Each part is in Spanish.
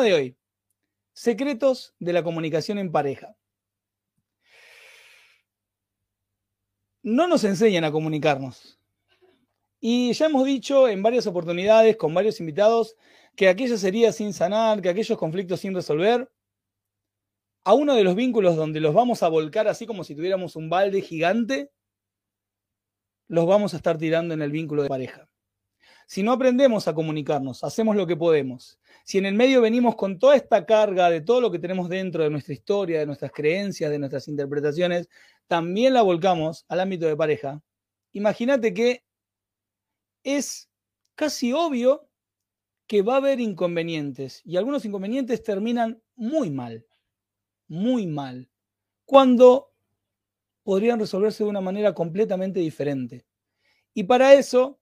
De hoy. Secretos de la comunicación en pareja. No nos enseñan a comunicarnos. Y ya hemos dicho en varias oportunidades con varios invitados que aquella sería sin sanar, que aquellos conflictos sin resolver, a uno de los vínculos donde los vamos a volcar así como si tuviéramos un balde gigante, los vamos a estar tirando en el vínculo de pareja. Si no aprendemos a comunicarnos, hacemos lo que podemos. Si en el medio venimos con toda esta carga de todo lo que tenemos dentro de nuestra historia, de nuestras creencias, de nuestras interpretaciones, también la volcamos al ámbito de pareja. Imagínate que es casi obvio que va a haber inconvenientes y algunos inconvenientes terminan muy mal, muy mal, cuando podrían resolverse de una manera completamente diferente. Y para eso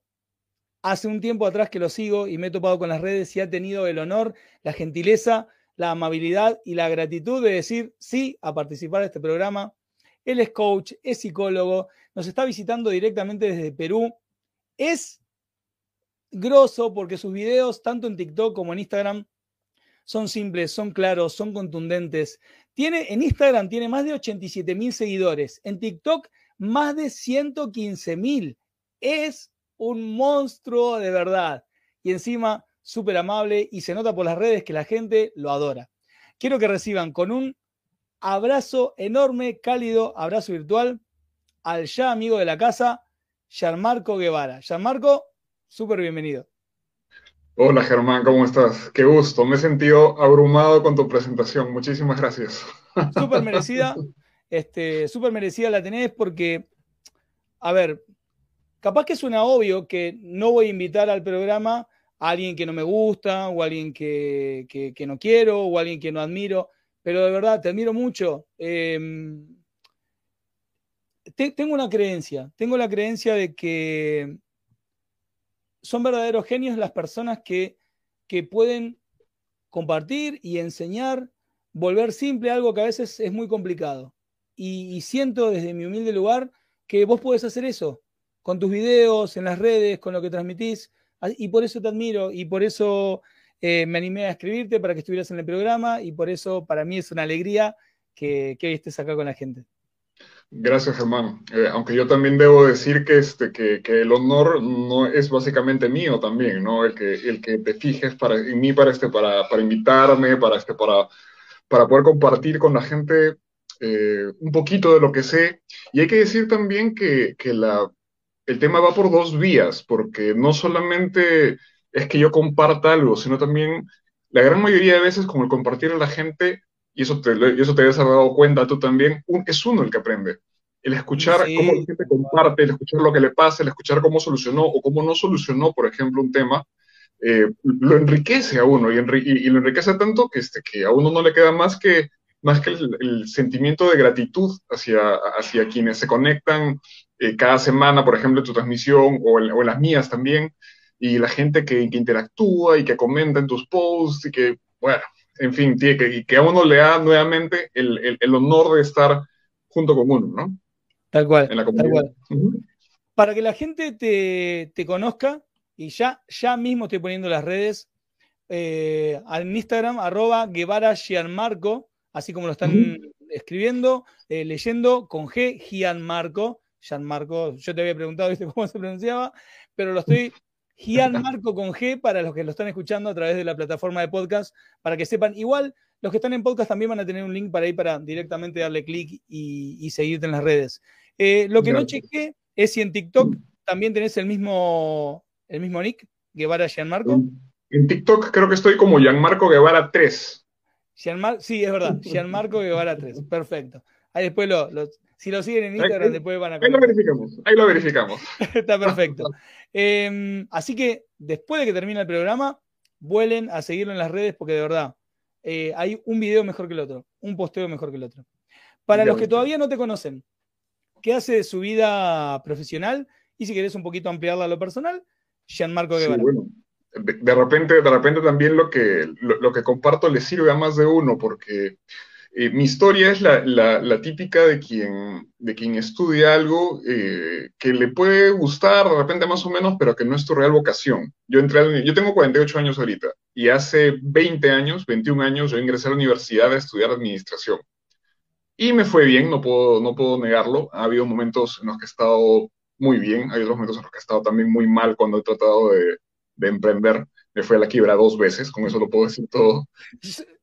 hace un tiempo atrás que lo sigo y me he topado con las redes y ha tenido el honor, la gentileza, la amabilidad y la gratitud de decir sí a participar de este programa. Él es coach, es psicólogo, nos está visitando directamente desde Perú. Es grosso porque sus videos, tanto en TikTok como en Instagram, son simples, son claros, son contundentes. Tiene, en Instagram tiene más de 87 mil seguidores, en TikTok más de 115 mil. Es un monstruo de verdad. Y encima, súper amable y se nota por las redes que la gente lo adora. Quiero que reciban con un abrazo enorme, cálido, abrazo virtual al ya amigo de la casa, Gianmarco Guevara. Gianmarco, súper bienvenido. Hola Germán, ¿cómo estás? Qué gusto, me he sentido abrumado con tu presentación. Muchísimas gracias. Súper merecida, este, súper merecida la tenés porque, a ver, Capaz que suena obvio que no voy a invitar al programa a alguien que no me gusta, o a alguien que, no quiero, o a alguien que no admiro, pero de verdad te admiro mucho. Em, tengo una creencia, tengo la creencia de que son verdaderos genios las personas que, pueden compartir y enseñar, volver simple algo que a veces es muy complicado. y siento desde mi humilde lugar que vos podés hacer eso con tus videos, en las redes, con lo que transmitís. Ah, y por eso te admiro y por eso eh, me animé a escribirte para que estuvieras en el programa y por eso para mí es una alegría que, que hoy estés acá con la gente. Gracias, Germán. Eh, aunque yo también debo decir que, este, que, que, el honor no es básicamente mío también, ¿no? El que, el que te fijes para, en mí para, este, para, para invitarme, para, este, para, para poder compartir con la gente eh, un poquito de lo que sé. Y hay que decir también que, que la, el tema va por dos vías, porque no solamente es que yo comparta algo, sino también la gran mayoría de veces con el compartir a la gente, y eso te, y eso te debes haber dado cuenta tú también, es uno el que aprende. El escuchar cómo la gente comparte, el escuchar lo que le pasa, el escuchar cómo solucionó o cómo no solucionó, por ejemplo, un tema, eh, lo enriquece a uno y, y, lo enriquece tanto que, este, que a uno no le queda más que, más que el, el sentimiento de gratitud hacia, hacia quienes se conectan eh, cada semana, por ejemplo, en tu transmisión o en, las mías también, y la gente que, interactúa y que comenta en tus posts y que, bueno, en fin, tiene que, y que a uno le da nuevamente el, honor de estar junto con uno, ¿no? Tal cual. En la comunidad. Para que la gente te, conozca, y ya, ya mismo estoy poniendo las redes, eh, en Instagram, arroba Guevara Gianmarco, así como lo están escribiendo, eh, leyendo con G, Gianmarco, Gianmarco, yo te había preguntado ¿viste, cómo se pronunciaba, pero lo estoy Gianmarco con G para los que lo están escuchando a través de la plataforma de podcast, para que sepan. Igual, los que están en podcast también van a tener un link para ir para directamente darle clic y, seguirte en las redes. Eh, lo que no chequé es si en TikTok también tenés el mismo, el mismo nick, Guevara Gianmarco. En TikTok creo que estoy como Gianmarco Guevara 3. sí, es verdad, Gianmarco Guevara 3, perfecto. Ahí después lo, si lo siguen en Instagram, después van a... Ahí lo verificamos, ahí lo verificamos. Está perfecto. Em, así que después de que termine el programa, vuelen a seguirlo en las redes porque de verdad, eh, hay un video mejor que el otro, un posteo mejor que el otro. Para los que todavía no te conocen, ¿qué hace de su vida profesional? Y si querés un poquito ampliarla a lo personal, Gianmarco Guevara. bueno, de, repente, de repente también lo que, lo, que comparto le sirve a más de uno, porque eh, mi historia es la, típica de quien, de quien estudia algo eh, que le puede gustar de repente más o menos, pero que no es tu real vocación. Yo, entré yo tengo 48 años ahorita y hace 20 años, 21 años, yo ingresé a la universidad a estudiar administración. Y me fue bien, no puedo, no puedo negarlo. Ha habido momentos en los que he estado muy bien, hay otros momentos en los que he estado también muy mal cuando he tratado de, de emprender me fue a la quiebra dos veces, con eso lo puedo decir todo.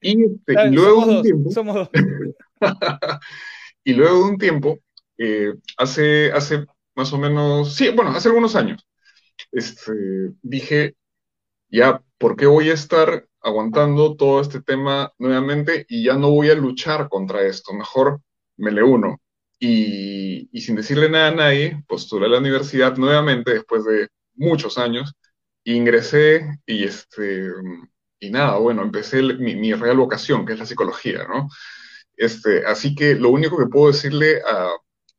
Y, este, luego un tiempo, y luego de un tiempo, eh, hace, hace más o menos, sí, bueno, hace algunos años, este, dije, ya, ¿por qué voy a estar aguantando todo este tema nuevamente y ya no voy a luchar contra esto? Mejor me le uno. Y, y sin decirle nada a nadie, postulé a la universidad nuevamente después de muchos años ingresé y, este, y nada, bueno, empecé mi, real vocación, que es la psicología, ¿no? Este, así que lo único que puedo decirle, a,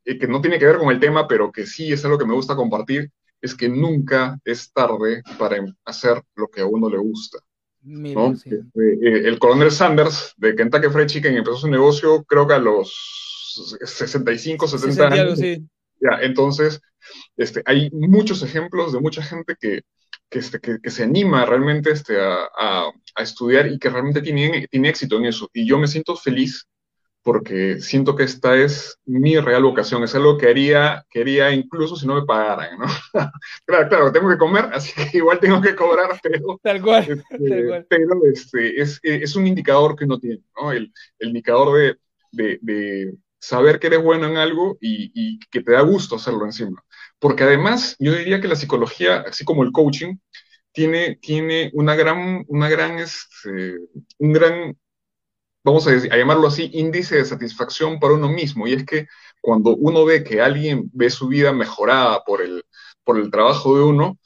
eh, que no tiene que ver con el tema, pero que sí es algo que me gusta compartir, es que nunca es tarde para em, hacer lo que a uno le gusta. ¿no? Este, eh, el coronel Sanders de Kentucky Fried Chicken empezó su negocio creo que a los 65, 70 años. Ya, entonces, este, hay muchos ejemplos de mucha gente que, que, este, que, se anima realmente este, a, a, estudiar y que realmente tiene, tiene éxito en eso. Y yo me siento feliz porque siento que esta es mi real vocación, es algo que haría, que incluso si no me pagaran, ¿no? claro, claro, tengo que comer, así que igual tengo que cobrar, pero, tal cual, este, pero este, es, es, un indicador que uno tiene, ¿no? El, el indicador de, de, de, saber que eres bueno en algo y, y que te da gusto hacerlo encima. Porque además, yo diría que la psicología, así como el coaching, tiene, tiene una gran, una gran, este, un gran, vamos a, a, llamarlo así, índice de satisfacción para uno mismo. Y es que cuando uno ve que alguien ve su vida mejorada por el, por el trabajo de uno,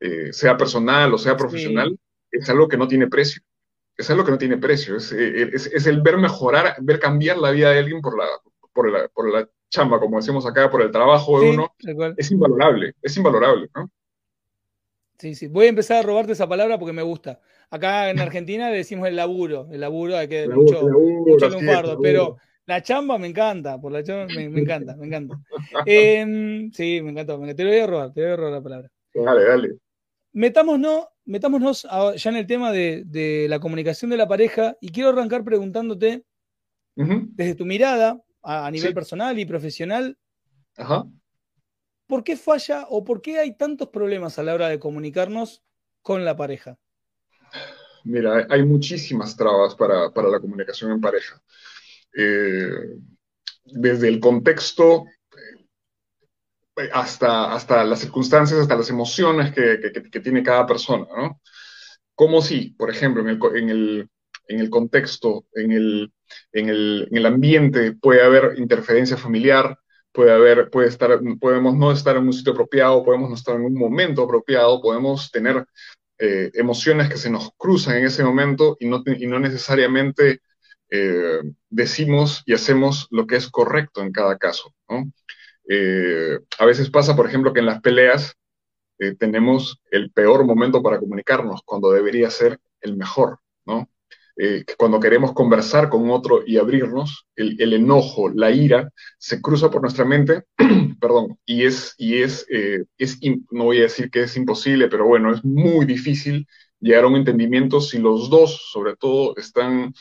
eh, sea personal o sea profesional, es algo que no tiene precio. Es algo que no tiene precio. Es, es, es, el ver mejorar, ver cambiar la vida de alguien por la, por la, por la chamba, como decimos acá, por el trabajo de uno, es invalorable, es invalorable, ¿no? Sí, sí. Voy a empezar a robarte esa palabra porque me gusta. Acá en Argentina decimos el laburo, el laburo, hay que mucho, mucho fardo, pero la chamba me encanta, por la chamba me, encanta, me encanta. Em, sí, me encantó, te lo voy a robar, te voy a robar la palabra. Dale, dale. Metámonos, metámonos ya en el tema de, la comunicación de la pareja y quiero arrancar preguntándote, desde tu mirada, a, nivel personal y profesional. Ajá. ¿Por qué falla o por qué hay tantos problemas a la hora de comunicarnos con la pareja? Mira, hay muchísimas trabas para, la comunicación en pareja. Eh, desde el contexto eh, hasta, hasta las circunstancias, hasta las emociones que, tiene cada persona, ¿no? Como si, por ejemplo, en el, en el contexto, en el, en el, en el ambiente, puede haber interferencia familiar, puede haber, puede estar, podemos no estar en un sitio apropiado, podemos no estar en un momento apropiado, podemos tener eh, emociones que se nos cruzan en ese momento y no, y no necesariamente eh, decimos y hacemos lo que es correcto en cada caso. ¿no? Eh, a veces pasa, por ejemplo, que en las peleas tenemos el peor momento para comunicarnos, cuando debería ser el mejor, ¿no? Eh, cuando queremos conversar con otro y abrirnos, el, enojo, la ira, se cruza por nuestra mente, perdón, y es, y es, eh, es no voy a decir que es imposible, pero bueno, es muy difícil llegar a un entendimiento si los dos, sobre todo, están,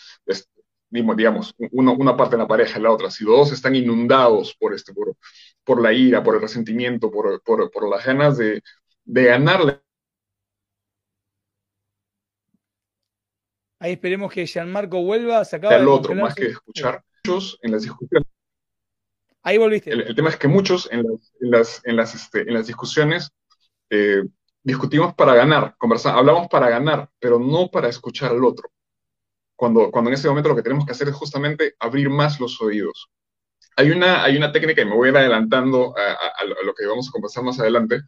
digamos, una parte de la pareja y la otra, si los dos están inundados por, este, por, por la ira, por el resentimiento, por, por, por las ganas de, de ganarle Ahí esperemos que Gianmarco vuelva. Se acaba el otro, más que escuchar muchos en las discusiones. Ahí volviste. El, tema es que muchos en las, en las, en las, este, en las discusiones eh, discutimos para ganar, conversar, hablamos para ganar, pero no para escuchar al otro. Cuando, cuando en ese momento lo que tenemos que hacer es justamente abrir más los oídos. Hay una, hay una técnica, y me voy a ir adelantando a, lo que vamos a conversar más adelante,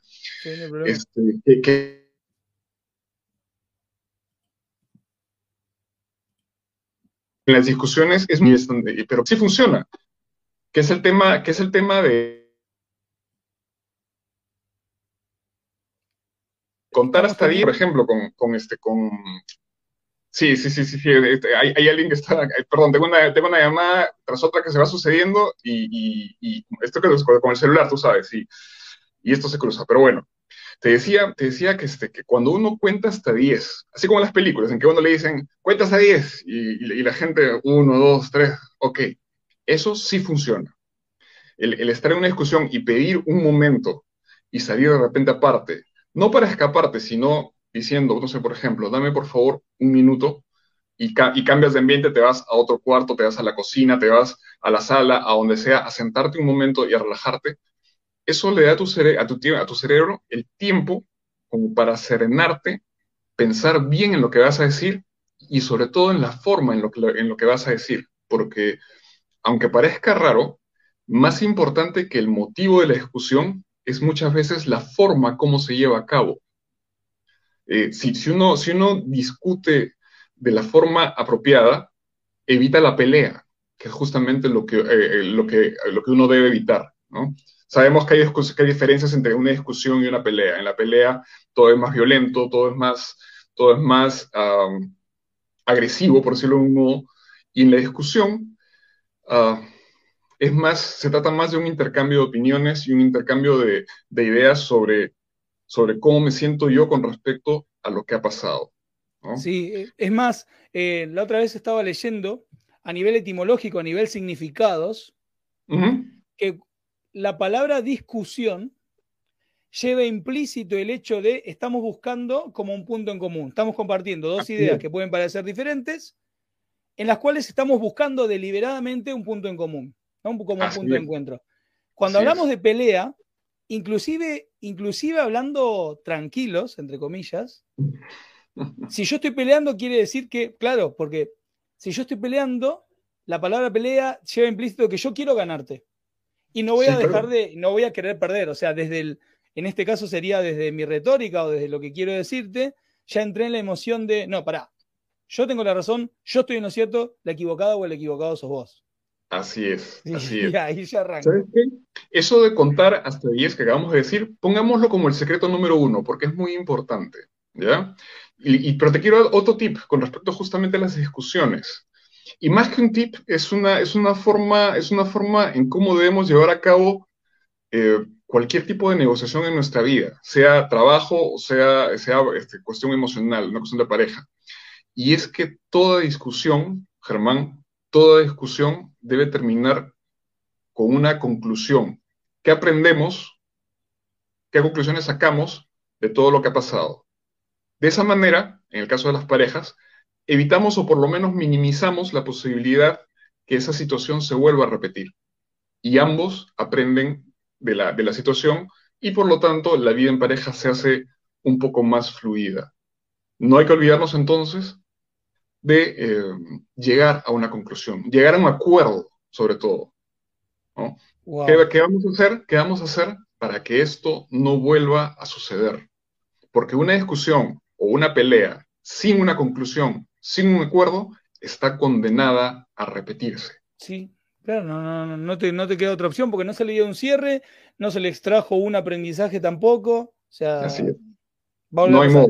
sí, este, que en las discusiones es muy pero sí funciona. Que es el tema, que es el tema de contar hasta 10, por ejemplo, con, con, este, con, sí, sí, sí, sí, sí hay, hay, alguien que está, perdón, tengo una, tengo una llamada tras otra que se va sucediendo y, y, y esto que con el celular, tú sabes, y, y esto se cruza, pero bueno, te decía, te decía que, este, que cuando uno cuenta hasta 10, así como las películas, en que uno le dicen, cuenta hasta 10, y, y, la gente, 1, 2, 3, ok, eso sí funciona. El, el, estar en una discusión y pedir un momento y salir de repente aparte, no para escaparte, sino diciendo, no sé, por ejemplo, dame por favor un minuto y, ca y, cambias de ambiente, te vas a otro cuarto, te vas a la cocina, te vas a la sala, a donde sea, a sentarte un momento y a relajarte, eso le da a tu, cerebro el tiempo como para serenarte, pensar bien en lo que vas a decir y sobre todo en la forma en lo que, vas a decir. Porque, aunque parezca raro, más importante que el motivo de la discusión es muchas veces la forma como se lleva a cabo. Eh, si, uno, discute de la forma apropiada, evita la pelea, que es justamente lo que, eh, que, lo que uno debe evitar. ¿no? Sabemos que hay, que hay, diferencias entre una discusión y una pelea. En la pelea todo es más violento, todo es más, todo es más um, agresivo, por decirlo de un modo, y en la discusión uh, es más, se trata más de un intercambio de opiniones y un intercambio de, de ideas sobre, sobre cómo me siento yo con respecto a lo que ha pasado. ¿no? Sí, es más, eh, la otra vez estaba leyendo a nivel etimológico, a nivel significados, uh -huh. que la palabra discusión lleva implícito el hecho de estamos buscando como un punto en común. Estamos compartiendo dos Así ideas es. que pueden parecer diferentes, en las cuales estamos buscando deliberadamente un punto en común, ¿no? como Así un punto es. de encuentro. Cuando Así hablamos es. de pelea, inclusive, inclusive hablando tranquilos, entre comillas, si yo estoy peleando quiere decir que, claro, porque si yo estoy peleando, la palabra pelea lleva implícito que yo quiero ganarte y no voy sí, a dejar pero... de, no voy a querer perder, o sea, desde el, en este caso sería desde mi retórica o desde lo que quiero decirte, ya entré en la emoción de, no, pará, yo tengo la razón, yo estoy en lo cierto, la equivocada o el equivocado sos vos. Así es, así es. Y ahí ya arranca. ¿Sabes qué? Eso de contar hasta 10 que acabamos de decir, pongámoslo como el secreto número uno, porque es muy importante, ¿ya? Y, y, pero te quiero dar otro tip con respecto justamente a las discusiones. Y más que un tip, es una, es una, forma, es una forma en cómo debemos llevar a cabo eh, cualquier tipo de negociación en nuestra vida, sea trabajo o sea, sea este, cuestión emocional, una cuestión de pareja. Y es que toda discusión, Germán, toda discusión debe terminar con una conclusión. ¿Qué aprendemos? ¿Qué conclusiones sacamos de todo lo que ha pasado? De esa manera, en el caso de las parejas, evitamos o por lo menos minimizamos la posibilidad que esa situación se vuelva a repetir. Y ambos aprenden de la, de la situación y por lo tanto la vida en pareja se hace un poco más fluida. No hay que olvidarnos entonces de eh, llegar a una conclusión, llegar a un acuerdo sobre todo. ¿no? Wow. ¿Qué, ¿Qué, vamos a hacer? ¿Qué vamos a hacer para que esto no vuelva a suceder? Porque una discusión o una pelea sin una conclusión sin un acuerdo, está condenada a repetirse. Sí, claro, no, no, no, te, no te queda otra opción porque no se le dio un cierre, no se le extrajo un aprendizaje tampoco. O sea, Así es. no hay modo.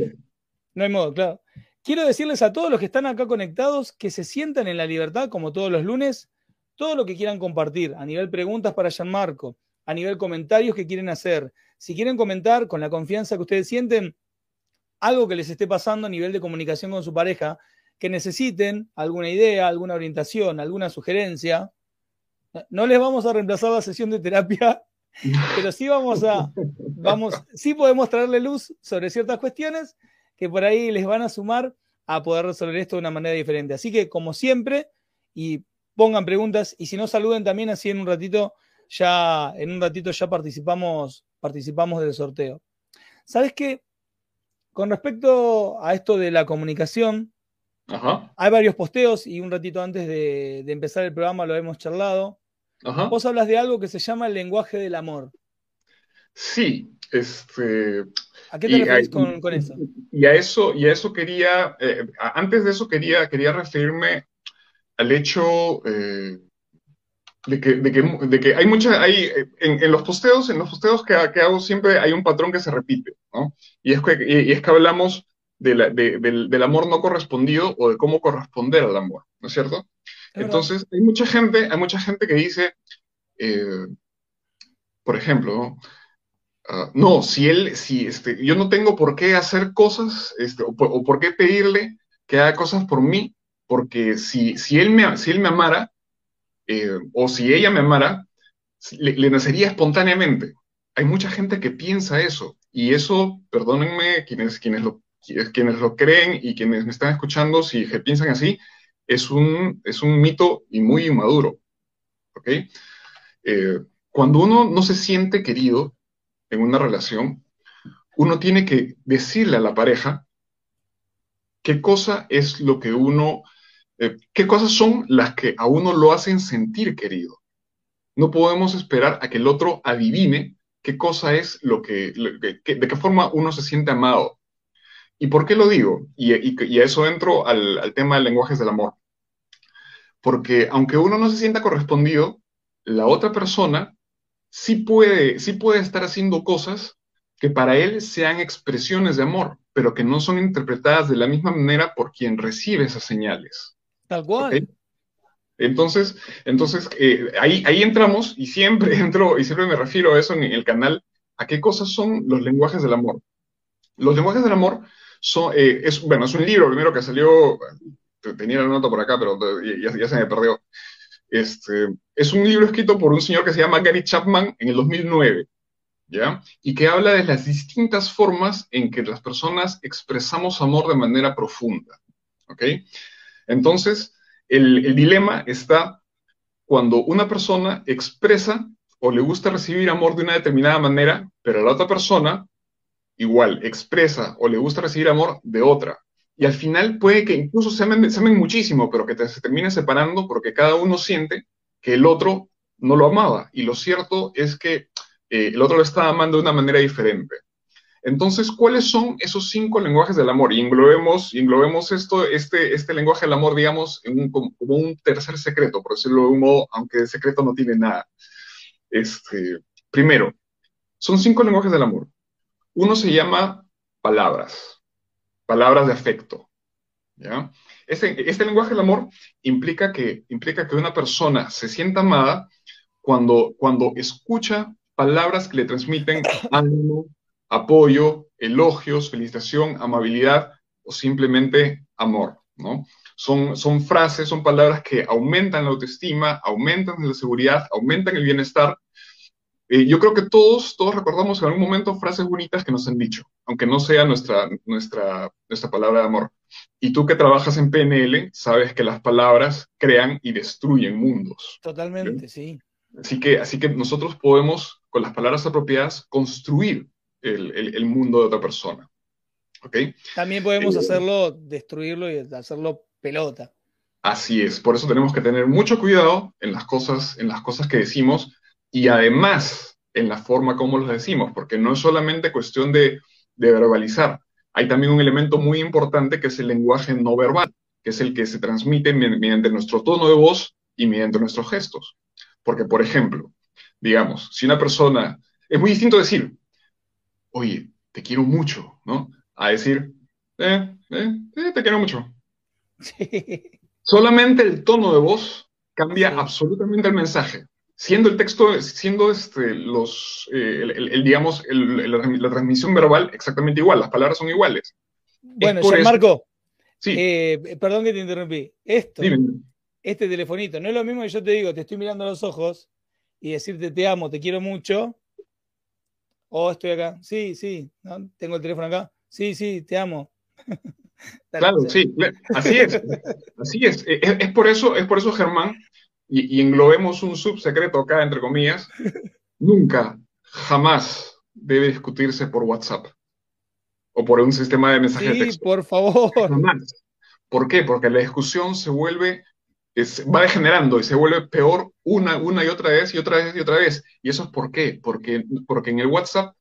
No hay modo, claro. Quiero decirles a todos los que están acá conectados que se sientan en la libertad, como todos los lunes, todo lo que quieran compartir, a nivel preguntas para Gianmarco, a nivel comentarios que quieren hacer. Si quieren comentar con la confianza que ustedes sienten, algo que les esté pasando a nivel de comunicación con su pareja, que necesiten alguna idea, alguna orientación, alguna sugerencia. No les vamos a reemplazar la sesión de terapia, pero sí vamos a, vamos, sí podemos traerle luz sobre ciertas cuestiones que por ahí les van a sumar a poder resolver esto de una manera diferente. Así que, como siempre, y pongan preguntas, y si no saluden también, así en un ratito, ya, en un ratito ya participamos, participamos del sorteo. ¿Sabes qué? Con respecto a esto de la comunicación, Ajá. Hay varios posteos y un ratito antes de, de, empezar el programa lo hemos charlado. Ajá. Vos hablas de algo que se llama el lenguaje del amor. Sí, este. ¿A qué te referís con, con, eso? Y a eso, y a eso quería, eh, antes de eso quería, quería referirme al hecho eh, de, que, de, que, hay mucha, hay, en, los posteos, en los posteos que, que, hago siempre hay un patrón que se repite, ¿no? Y es que, y es que hablamos del, del, amor no correspondido o de cómo corresponder al amor, ¿no es cierto? Entonces, hay mucha gente, hay mucha gente que dice, eh, por ejemplo, ah, no, si él, si este, yo no tengo por qué hacer cosas, este, o, por, qué pedirle que haga cosas por mí, porque si, si, él, me, si él me amara, eh, o si ella me amara, le, le, nacería espontáneamente. Hay mucha gente que piensa eso, y eso, perdónenme quienes, quienes lo quienes lo creen y quienes me están escuchando, si piensan así, es un, es un mito y muy inmaduro. ¿Ok? Eh, cuando uno no se siente querido en una relación, uno tiene que decirle a la pareja qué cosa es lo que uno, eh, qué cosas son las que a uno lo hacen sentir querido. No podemos esperar a que el otro adivine qué cosa es lo que, de qué forma uno se siente amado. ¿Y por qué lo digo? Y, a eso entro al, tema de lenguajes del amor. Porque aunque uno no se sienta correspondido, la otra persona sí puede, sí puede estar haciendo cosas que para él sean expresiones de amor, pero que no son interpretadas de la misma manera por quien recibe esas señales. Tal cual. Entonces, entonces eh, ahí, ahí entramos y siempre entro y siempre me refiero a eso en el canal, a qué cosas son los lenguajes del amor. Los lenguajes del amor eh, es, bueno, es un libro primero que salió, tenía la nota por acá, pero ya, se me perdió. Este, es un libro escrito por un señor que se llama Gary Chapman en el 2009, ¿ya? Y que habla de las distintas formas en que las personas expresamos amor de manera profunda, ¿ok? Entonces, el, el dilema está cuando una persona expresa o le gusta recibir amor de una determinada manera, pero la otra persona igual, expresa o le gusta recibir amor de otra. Y al final puede que incluso se amen, muchísimo, pero que se termine separando porque cada uno siente que el otro no lo amaba. Y lo cierto es que eh, el otro lo está amando de una manera diferente. Entonces, ¿cuáles son esos cinco lenguajes del amor? Y englobemos, englobemos esto, este, este lenguaje del amor, digamos, en como, un tercer secreto, por decirlo de un modo, aunque el secreto no tiene nada. Este, primero, son cinco lenguajes del amor. Uno se llama palabras, palabras de afecto. ¿ya? Este, este, lenguaje del amor implica que, implica que una persona se sienta amada cuando, cuando escucha palabras que le transmiten ánimo, apoyo, elogios, felicitación, amabilidad o simplemente amor. ¿no? Son, son frases, son palabras que aumentan la autoestima, aumentan la seguridad, aumentan el bienestar eh, yo creo que todos, todos recordamos en algún momento frases bonitas que nos han dicho, aunque no sea nuestra, nuestra, nuestra palabra de amor. Y tú que trabajas en PNL, sabes que las palabras crean y destruyen mundos. Totalmente, sí. Así que, así que nosotros podemos, con las palabras apropiadas, construir el, el, mundo de otra persona. ¿Okay? También podemos eh, hacerlo, destruirlo y hacerlo pelota. Así es, por eso tenemos que tener mucho cuidado en las cosas, en las cosas que decimos, y además en la forma como los decimos, porque no es solamente cuestión de, verbalizar, hay también un elemento muy importante que es el lenguaje no verbal, que es el que se transmite mediante nuestro tono de voz y mediante nuestros gestos. Porque, por ejemplo, digamos, si una persona, es muy distinto decir, oye, te quiero mucho, ¿no? A decir, eh, eh, eh te quiero mucho. Solamente el tono de voz cambia absolutamente el mensaje siendo el texto, siendo este, los, eh, el, digamos, la transmisión verbal exactamente igual, las palabras son iguales. Bueno, Marco, sí. Eh, perdón que te interrumpí. Esto, este telefonito, no es lo mismo que yo te digo, te estoy mirando a los ojos y decirte te amo, te quiero mucho. O estoy acá, sí, sí, tengo el teléfono acá, sí, sí, te amo. claro, sí, así es, así es. es. por eso, es por eso, Germán, y, englobemos un subsecreto acá, entre comillas, nunca, jamás debe discutirse por WhatsApp o por un sistema de mensajes sí, de texto. por favor. Jamás. ¿Por qué? Porque la discusión se vuelve, va degenerando y se vuelve peor una, una y otra vez y otra vez y otra vez. ¿Y eso es por qué? Porque, porque en el WhatsApp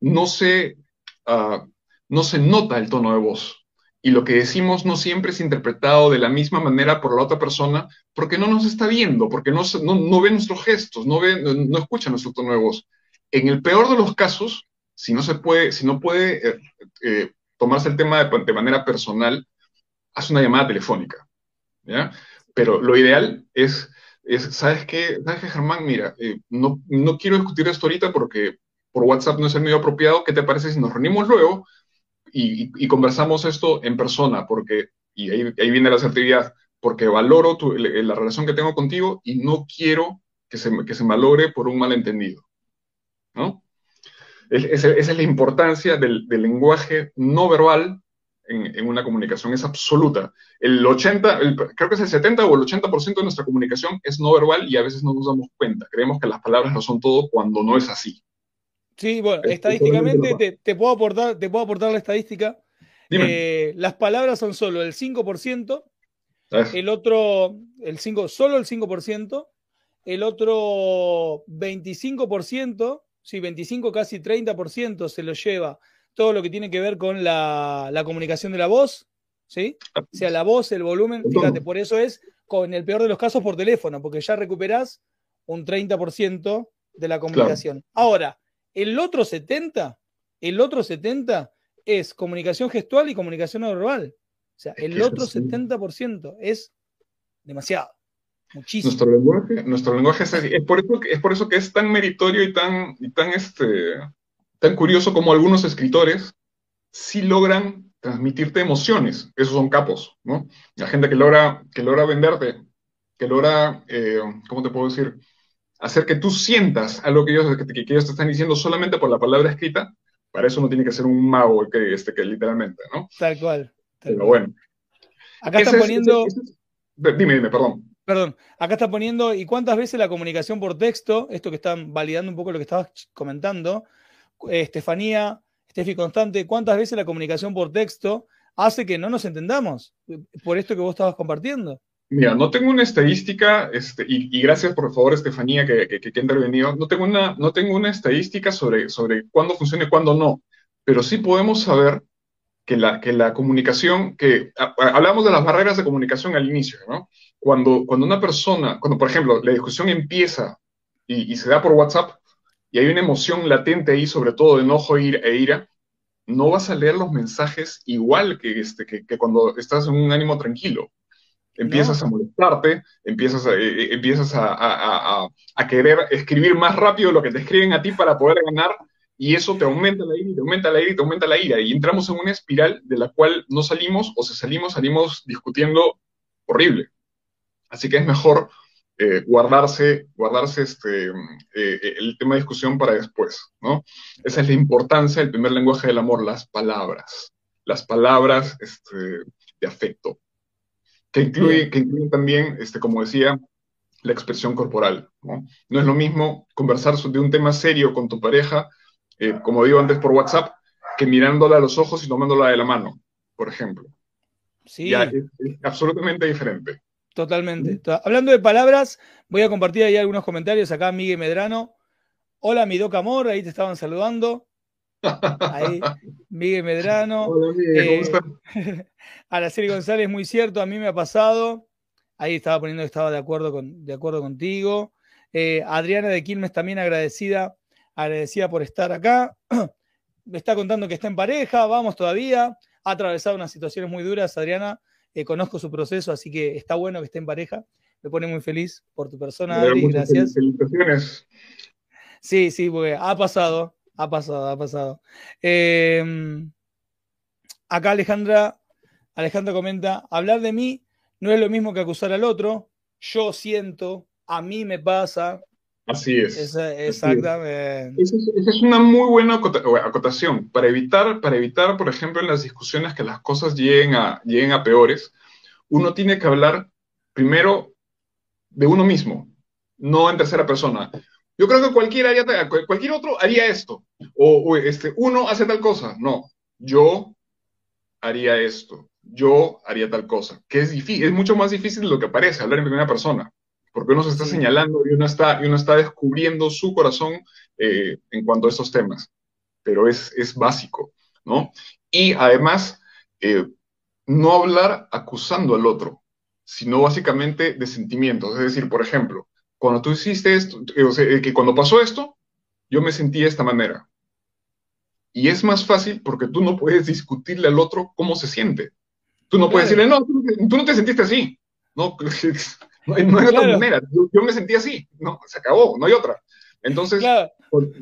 no se, ah, no se nota el tono de voz. Y lo que decimos no siempre es interpretado de la misma manera por la otra persona porque no nos está viendo, porque no, no, ve nuestros gestos, no, ve, no, escucha nuestro tono de voz. En el peor de los casos, si no se puede, si no puede eh, eh, tomarse el tema de, manera personal, haz una llamada telefónica, ¿ya? Pero lo ideal es, es ¿sabes qué? ¿Sabes Germán? Mira, eh, no, no quiero discutir esto ahorita porque por WhatsApp no es el medio apropiado. ¿Qué te parece si nos reunimos luego y, conversamos esto en persona, porque, y ahí, viene la asertividad, porque valoro la relación que tengo contigo y no quiero que se, que se malogre por un malentendido. ¿no? esa es la importancia del, lenguaje no verbal en, una comunicación, es absoluta. El 80, creo que es el 70 o el 80% de nuestra comunicación es no verbal y a veces no nos damos cuenta. Creemos que las palabras no son todo cuando no es así. Sí, bueno, estadísticamente te, puedo aportar, te puedo aportar la estadística. Eh, las palabras son solo el 5%, el otro, el 5, solo el 5%, el otro 25%, sí, 25, casi 30% se lo lleva todo lo que tiene que ver con la, la comunicación de la voz, ¿sí? O sea, la voz, el volumen, fíjate, por eso es, con el peor de los casos, por teléfono, porque ya recuperás un 30% de la comunicación. Ahora, el otro 70, el otro 70 es comunicación gestual y comunicación no verbal. O sea, el otro 70% es demasiado. Muchísimo. Nuestro lenguaje, nuestro lenguaje es, es, por eso, es por eso que es tan meritorio y tan, y tan, este, tan curioso como algunos escritores sí logran transmitirte emociones. Esos son capos, ¿no? La gente que logra, que logra venderte, que logra, eh, ¿cómo te puedo decir? Hacer que tú sientas algo que ellos, que, que ellos te están diciendo solamente por la palabra escrita, para eso no tiene que ser un mago, que, este, que literalmente, ¿no? Tal cual. Pero bueno. Acá están poniendo... dime, dime, perdón. Perdón, acá está poniendo, ¿y cuántas veces la comunicación por texto, esto que están validando un poco lo que estabas comentando, eh, Estefanía, Estefi Constante, cuántas veces la comunicación por texto hace que no nos entendamos por esto que vos estabas compartiendo? Mira, no tengo una estadística, este, y, gracias por favor, Estefanía, que, que, ha intervenido. No tengo una, no tengo una estadística sobre, sobre cuándo funciona y cuándo no, pero sí podemos saber que la, que la comunicación, que hablamos de las barreras de comunicación al inicio, ¿no? Cuando, cuando una persona, cuando por ejemplo la discusión empieza y, se da por WhatsApp y hay una emoción latente ahí, sobre todo de enojo e ira, no vas a leer los mensajes igual que, este, que, que cuando estás en un ánimo tranquilo empiezas a molestarte, empiezas, a, eh, eh, empiezas a, querer escribir más rápido lo que te escriben a ti para poder ganar, y eso te aumenta la ira, te aumenta la ira te aumenta la ira, y entramos en una espiral de la cual no salimos, o si salimos, salimos discutiendo horrible. Así que es mejor eh, guardarse, guardarse este, el tema de discusión para después, ¿no? Esa es la importancia del primer lenguaje del amor, las palabras, las palabras este, de afecto que incluye, que también, este, como decía, la expresión corporal. ¿no? no es lo mismo conversar de un tema serio con tu pareja, eh, como digo antes por WhatsApp, que mirándola a los ojos y tomándola de la mano, por ejemplo. Sí. es, absolutamente diferente. Totalmente. Hablando de palabras, voy a compartir ahí algunos comentarios. Acá Miguel Medrano. Hola, mi Doc Amor, ahí te estaban saludando. Ahí, Miguel Medrano. Hola, Miguel, ¿cómo estás? Araceli González, muy cierto, a mí me ha pasado. Ahí estaba poniendo que estaba de acuerdo, con, de acuerdo contigo. Eh, Adriana de Quilmes también agradecida, agradecida por estar acá. me está contando que está en pareja, vamos todavía. Ha atravesado unas situaciones muy duras, Adriana. Eh, conozco su proceso, así que está bueno que esté en pareja. Me pone muy feliz por tu persona, Adri, gracias. Felicitaciones. Sí, sí, porque ha pasado, ha pasado, ha pasado. Em, acá Alejandra, Alejandra comenta, hablar de mí no es lo mismo que acusar al otro. Yo siento, a mí me pasa. Así es. exactamente. Esa es, una muy buena acotación. Para evitar, para evitar, por ejemplo, en las discusiones que las cosas lleguen a, lleguen a peores, uno tiene que hablar primero de uno mismo, no en tercera persona. Yo creo que cualquier, haría, cualquier otro haría esto. O, este, uno hace tal cosa. No, yo haría esto. Yo haría tal cosa. Que es difícil, es mucho más difícil de lo que parece hablar en primera persona. Porque uno se está señalando y uno está, y uno está descubriendo su corazón eh, en cuanto a estos temas. Pero es, es básico, ¿no? Y además, eh, no hablar acusando al otro, sino básicamente de sentimientos. Es decir, por ejemplo, cuando tú hiciste esto, eh, o sea, eh, que cuando pasó esto, yo me sentí de esta manera. Y es más fácil porque tú no puedes discutirle al otro cómo se siente. Tú no puedes decirle, no, tú no te sentiste así. No, no hay, otra manera. Yo, me sentí así. No, se acabó, no hay otra. Entonces,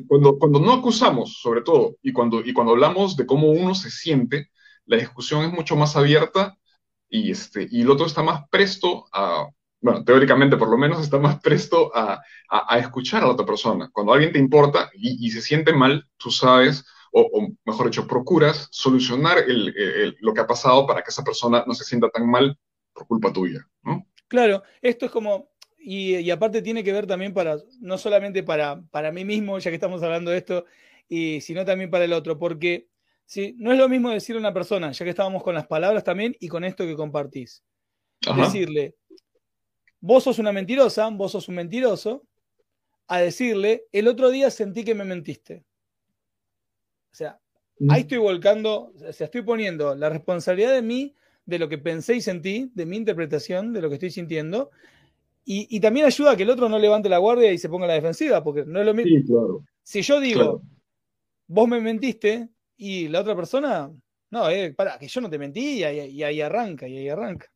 cuando, cuando no acusamos, sobre todo, y cuando, y cuando hablamos de cómo uno se siente, la discusión es mucho más abierta y, este, y el otro está más presto a, bueno, teóricamente por lo menos está más presto a, a, escuchar a la otra persona. Cuando alguien te importa y, y se siente mal, tú sabes, o, o mejor dicho, procuras solucionar el, el, lo que ha pasado para que esa persona no se sienta tan mal por culpa tuya, ¿no? Claro, esto es como, y, y, aparte tiene que ver también para, no solamente para, para mí mismo, ya que estamos hablando de esto, y, sino también para el otro, porque si, no es lo mismo decirle a una persona, ya que estábamos con las palabras también y con esto que compartís, Ajá. decirle, vos sos una mentirosa, vos sos un mentiroso, a decirle, el otro día sentí que me mentiste. O sea, mm. ahí estoy volcando, o sea, estoy poniendo la responsabilidad de mí, de lo que pensé y sentí, de mi interpretación, de lo que estoy sintiendo, y, y, también ayuda a que el otro no levante la guardia y se ponga a la defensiva, porque no es lo mismo. Sí, claro. Si yo digo, claro. vos me mentiste, y la otra persona, no, eh, para, que yo no te mentí, y ahí, y ahí arranca, y ahí arranca.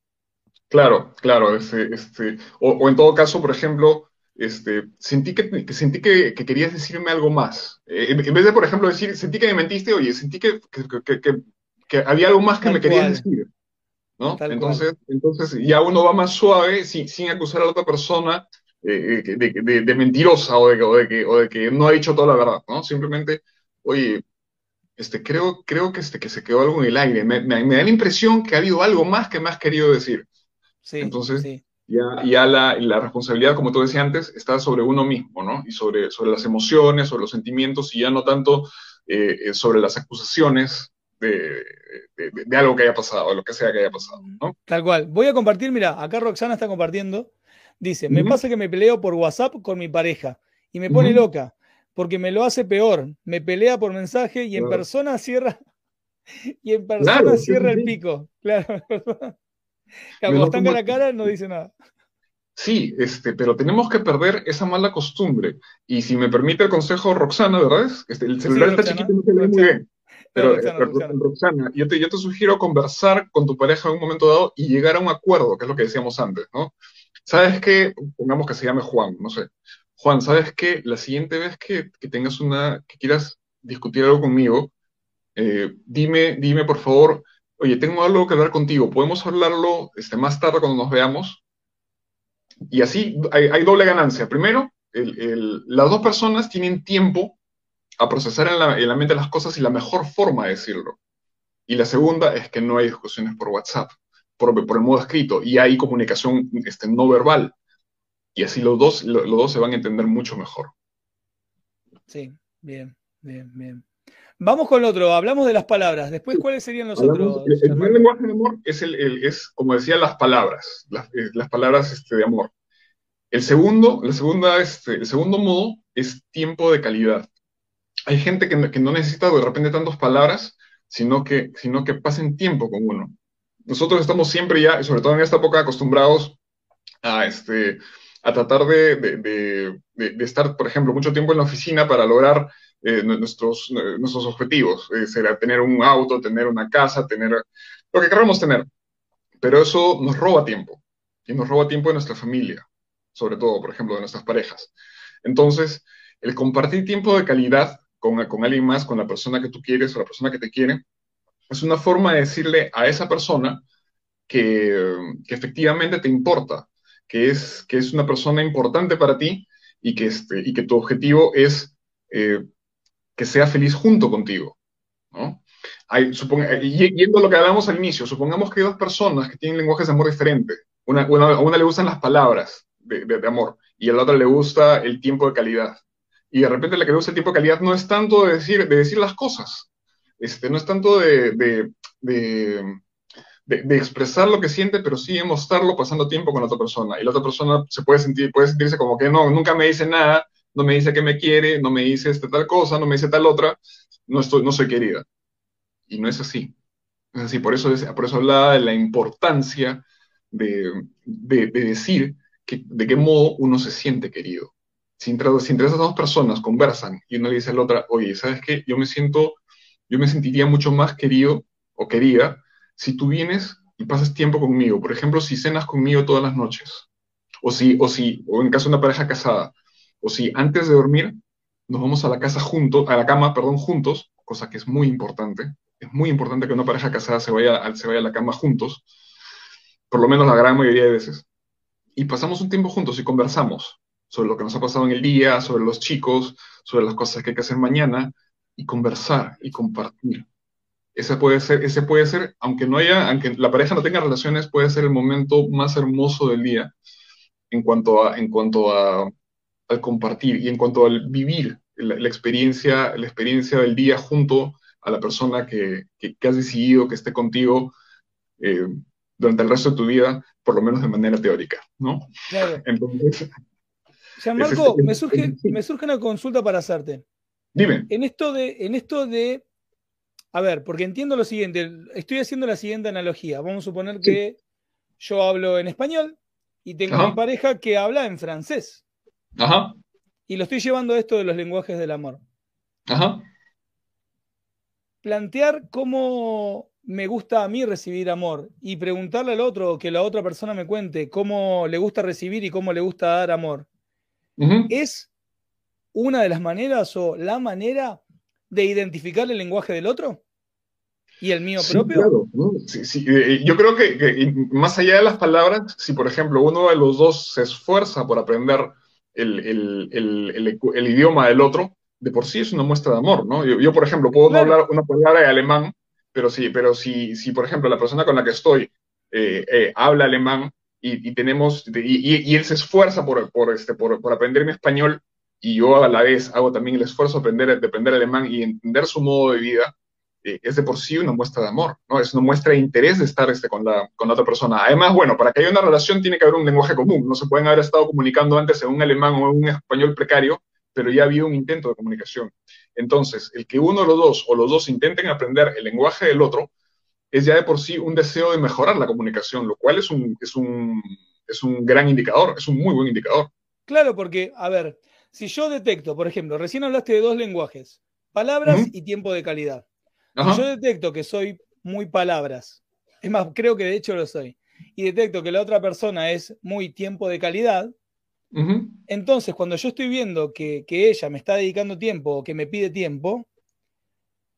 Claro, claro, este, este, o, o, en todo caso, por ejemplo, este, sentí que, que sentí que, que, querías decirme algo más. Eh, en, en, vez de, por ejemplo, decir, sentí que me mentiste, oye, sentí que, que había algo más que Tal me querías cual. decir. ¿no? entonces, entonces ya uno va más suave sin, sin acusar a la otra persona eh, de, de, de, mentirosa o, o, de que, o de que no ha dicho toda la verdad, ¿no? Simplemente, oye, este, creo, creo que, este, que se quedó algo en el aire. Me, me, me, da la impresión que ha habido algo más que me has querido decir. Sí, Entonces, sí. ya, ya la, la, responsabilidad, como tú decías antes, está sobre uno mismo, ¿no? Y sobre, sobre las emociones, sobre los sentimientos, y ya no tanto eh, sobre las acusaciones de, de, de, algo que haya pasado, o lo que sea que haya pasado, ¿no? Tal cual. Voy a compartir, mira, acá Roxana está compartiendo. Dice, uh -huh. me pasa que me peleo por WhatsApp con mi pareja y me pone uh -huh. loca porque me lo hace peor. Me pelea por mensaje y en persona cierra y en persona claro, cierra sí, el pico. Claro. Cuando están cara a cara no dice nada. Sí, este, pero tenemos que perder esa mala costumbre. Y si me permite el consejo, Roxana, ¿verdad? Este, el celular sí, está Roxana, chiquito y no se ve muy bien. Pero, Roxana, pero Roxana. Roxana, yo, te, yo te sugiero conversar con tu pareja en un momento dado y llegar a un acuerdo, que es lo que decíamos antes, ¿no? ¿Sabes qué? Pongamos que se llame Juan, no sé. Juan, ¿sabes qué? La siguiente vez que, que tengas una, que quieras discutir algo conmigo, eh, dime, dime por favor, oye, tengo algo que hablar contigo, ¿podemos hablarlo este, más tarde cuando nos veamos? Y así hay, doble ganancia. Primero, las dos personas tienen tiempo a procesar en la, en la, mente las cosas y la mejor forma de decirlo. Y la segunda es que no hay discusiones por WhatsApp, por, el modo escrito, y hay comunicación este, no verbal. Y así los dos, los dos se van a entender mucho mejor. Sí, bien, bien, bien. Vamos con el otro, hablamos de las palabras. Después, ¿cuáles serían los hablamos, otros? El, primer lenguaje de amor es, el, el, es, como decía, las palabras, las, eh, las palabras este, de amor. El segundo, la segunda, este, el segundo modo es tiempo de calidad. Hay gente que, que no necesita de repente tantas palabras, sino que, sino que pasen tiempo con uno. Nosotros estamos siempre ya, sobre todo en esta época, acostumbrados a, este, a tratar de, de, de, de, estar, por ejemplo, mucho tiempo en la oficina para lograr eh, nuestros, nuestros objetivos, eh, será tener un auto, tener una casa, tener lo que queramos tener. Pero eso nos roba tiempo, y nos roba tiempo de nuestra familia, sobre todo, por ejemplo, de nuestras parejas. Entonces, el compartir tiempo de calidad con, con alguien más, con la persona que tú quieres o la persona que te quiere, es una forma de decirle a esa persona que, efectivamente te importa, que es, que es una persona importante para ti y que, este, y que tu objetivo es eh, que sea feliz junto contigo. ¿no? Hay, suponga, yendo a lo que hablamos al inicio, supongamos que hay dos personas que tienen lenguajes de amor diferentes. Una, una, a una le gustan las palabras de, de, de, amor y a la otra le gusta el tiempo de calidad. Y de repente la que le gusta el tiempo de calidad no es tanto de decir, de decir las cosas, este, no es tanto de, de, expresar lo que siente, pero sí de mostrarlo pasando tiempo con la otra persona. Y la otra persona se puede sentir, puede sentirse como que no, nunca me dice nada, no me dice que me quiere, no me dice este, tal cosa, no me dice tal otra, no, estoy, no soy querida. Y no es así. Es así, por eso, por eso hablaba de la importancia de, de, decir que, de qué modo uno se siente querido. Si entre, si entre, esas dos personas conversan y uno le dice a la otra, oye, ¿sabes qué? Yo me siento, yo me sentiría mucho más querido o querida si tú vienes y pasas tiempo conmigo. Por ejemplo, si cenas conmigo todas las noches. O si, o si, o en caso de una pareja casada, o si antes de dormir nos vamos a la casa juntos, a la cama, perdón, juntos, cosa que es muy importante. Es muy importante que una pareja casada se vaya, se vaya a la cama juntos, por lo menos la gran mayoría de veces. Y pasamos un tiempo juntos y conversamos sobre lo que nos ha pasado en el día, sobre los chicos, sobre las cosas que hay que hacer mañana, y conversar y compartir. Ese puede ser, ese puede ser, aunque no haya, aunque la pareja no tenga relaciones, puede ser el momento más hermoso del día en cuanto a, en cuanto a, al compartir y en cuanto al vivir la, experiencia, la experiencia del día junto a la persona que, que, has decidido que esté contigo eh, durante el resto de tu vida, por lo menos de manera teórica, ¿no? Claro. Entonces, Marco, me surge, me surge una consulta para hacerte. Dime. En esto de, en esto de a ver, porque entiendo lo siguiente, estoy haciendo la siguiente analogía. Vamos a suponer que yo hablo en español y tengo a mi pareja que habla en francés. Ajá. Y lo estoy llevando a esto de los lenguajes del amor. Ajá. Plantear cómo me gusta a mí recibir amor y preguntarle al otro, que la otra persona me cuente cómo le gusta recibir y cómo le gusta dar amor. ¿Es una de las maneras o la manera de identificar el lenguaje del otro? ¿Y el mío propio? Claro, eh, Yo creo que, más allá de las palabras, si por ejemplo uno de los dos se esfuerza por aprender el, idioma del otro, de por sí es una muestra de amor, ¿no? Yo, por ejemplo, puedo no hablar una palabra de alemán, pero sí, pero si, si por ejemplo, la persona con la que estoy eh, eh, habla alemán y, tenemos, y, él se esfuerza por, por, este, por, por aprender mi español, y yo a la vez hago también el esfuerzo de aprender, de aprender alemán y entender su modo de vida, es de por sí una muestra de amor, ¿no? Es una muestra de interés de estar este, con, la, con la otra persona. Además, bueno, para que haya una relación tiene que haber un lenguaje común. No se pueden haber estado comunicando antes en un alemán o en un español precario, pero ya había un intento de comunicación. Entonces, el que uno de los dos o los dos intenten aprender el lenguaje del otro es ya de por sí un deseo de mejorar la comunicación, lo cual es un, es un, es un gran indicador, es un muy buen indicador. Claro, porque, a ver, si yo detecto, por ejemplo, recién hablaste de dos lenguajes, palabras y tiempo de calidad. Yo detecto que soy muy palabras, es más, creo que de hecho lo soy, y detecto que la otra persona es muy tiempo de calidad, entonces cuando yo estoy viendo que, ella me está dedicando tiempo o que me pide tiempo,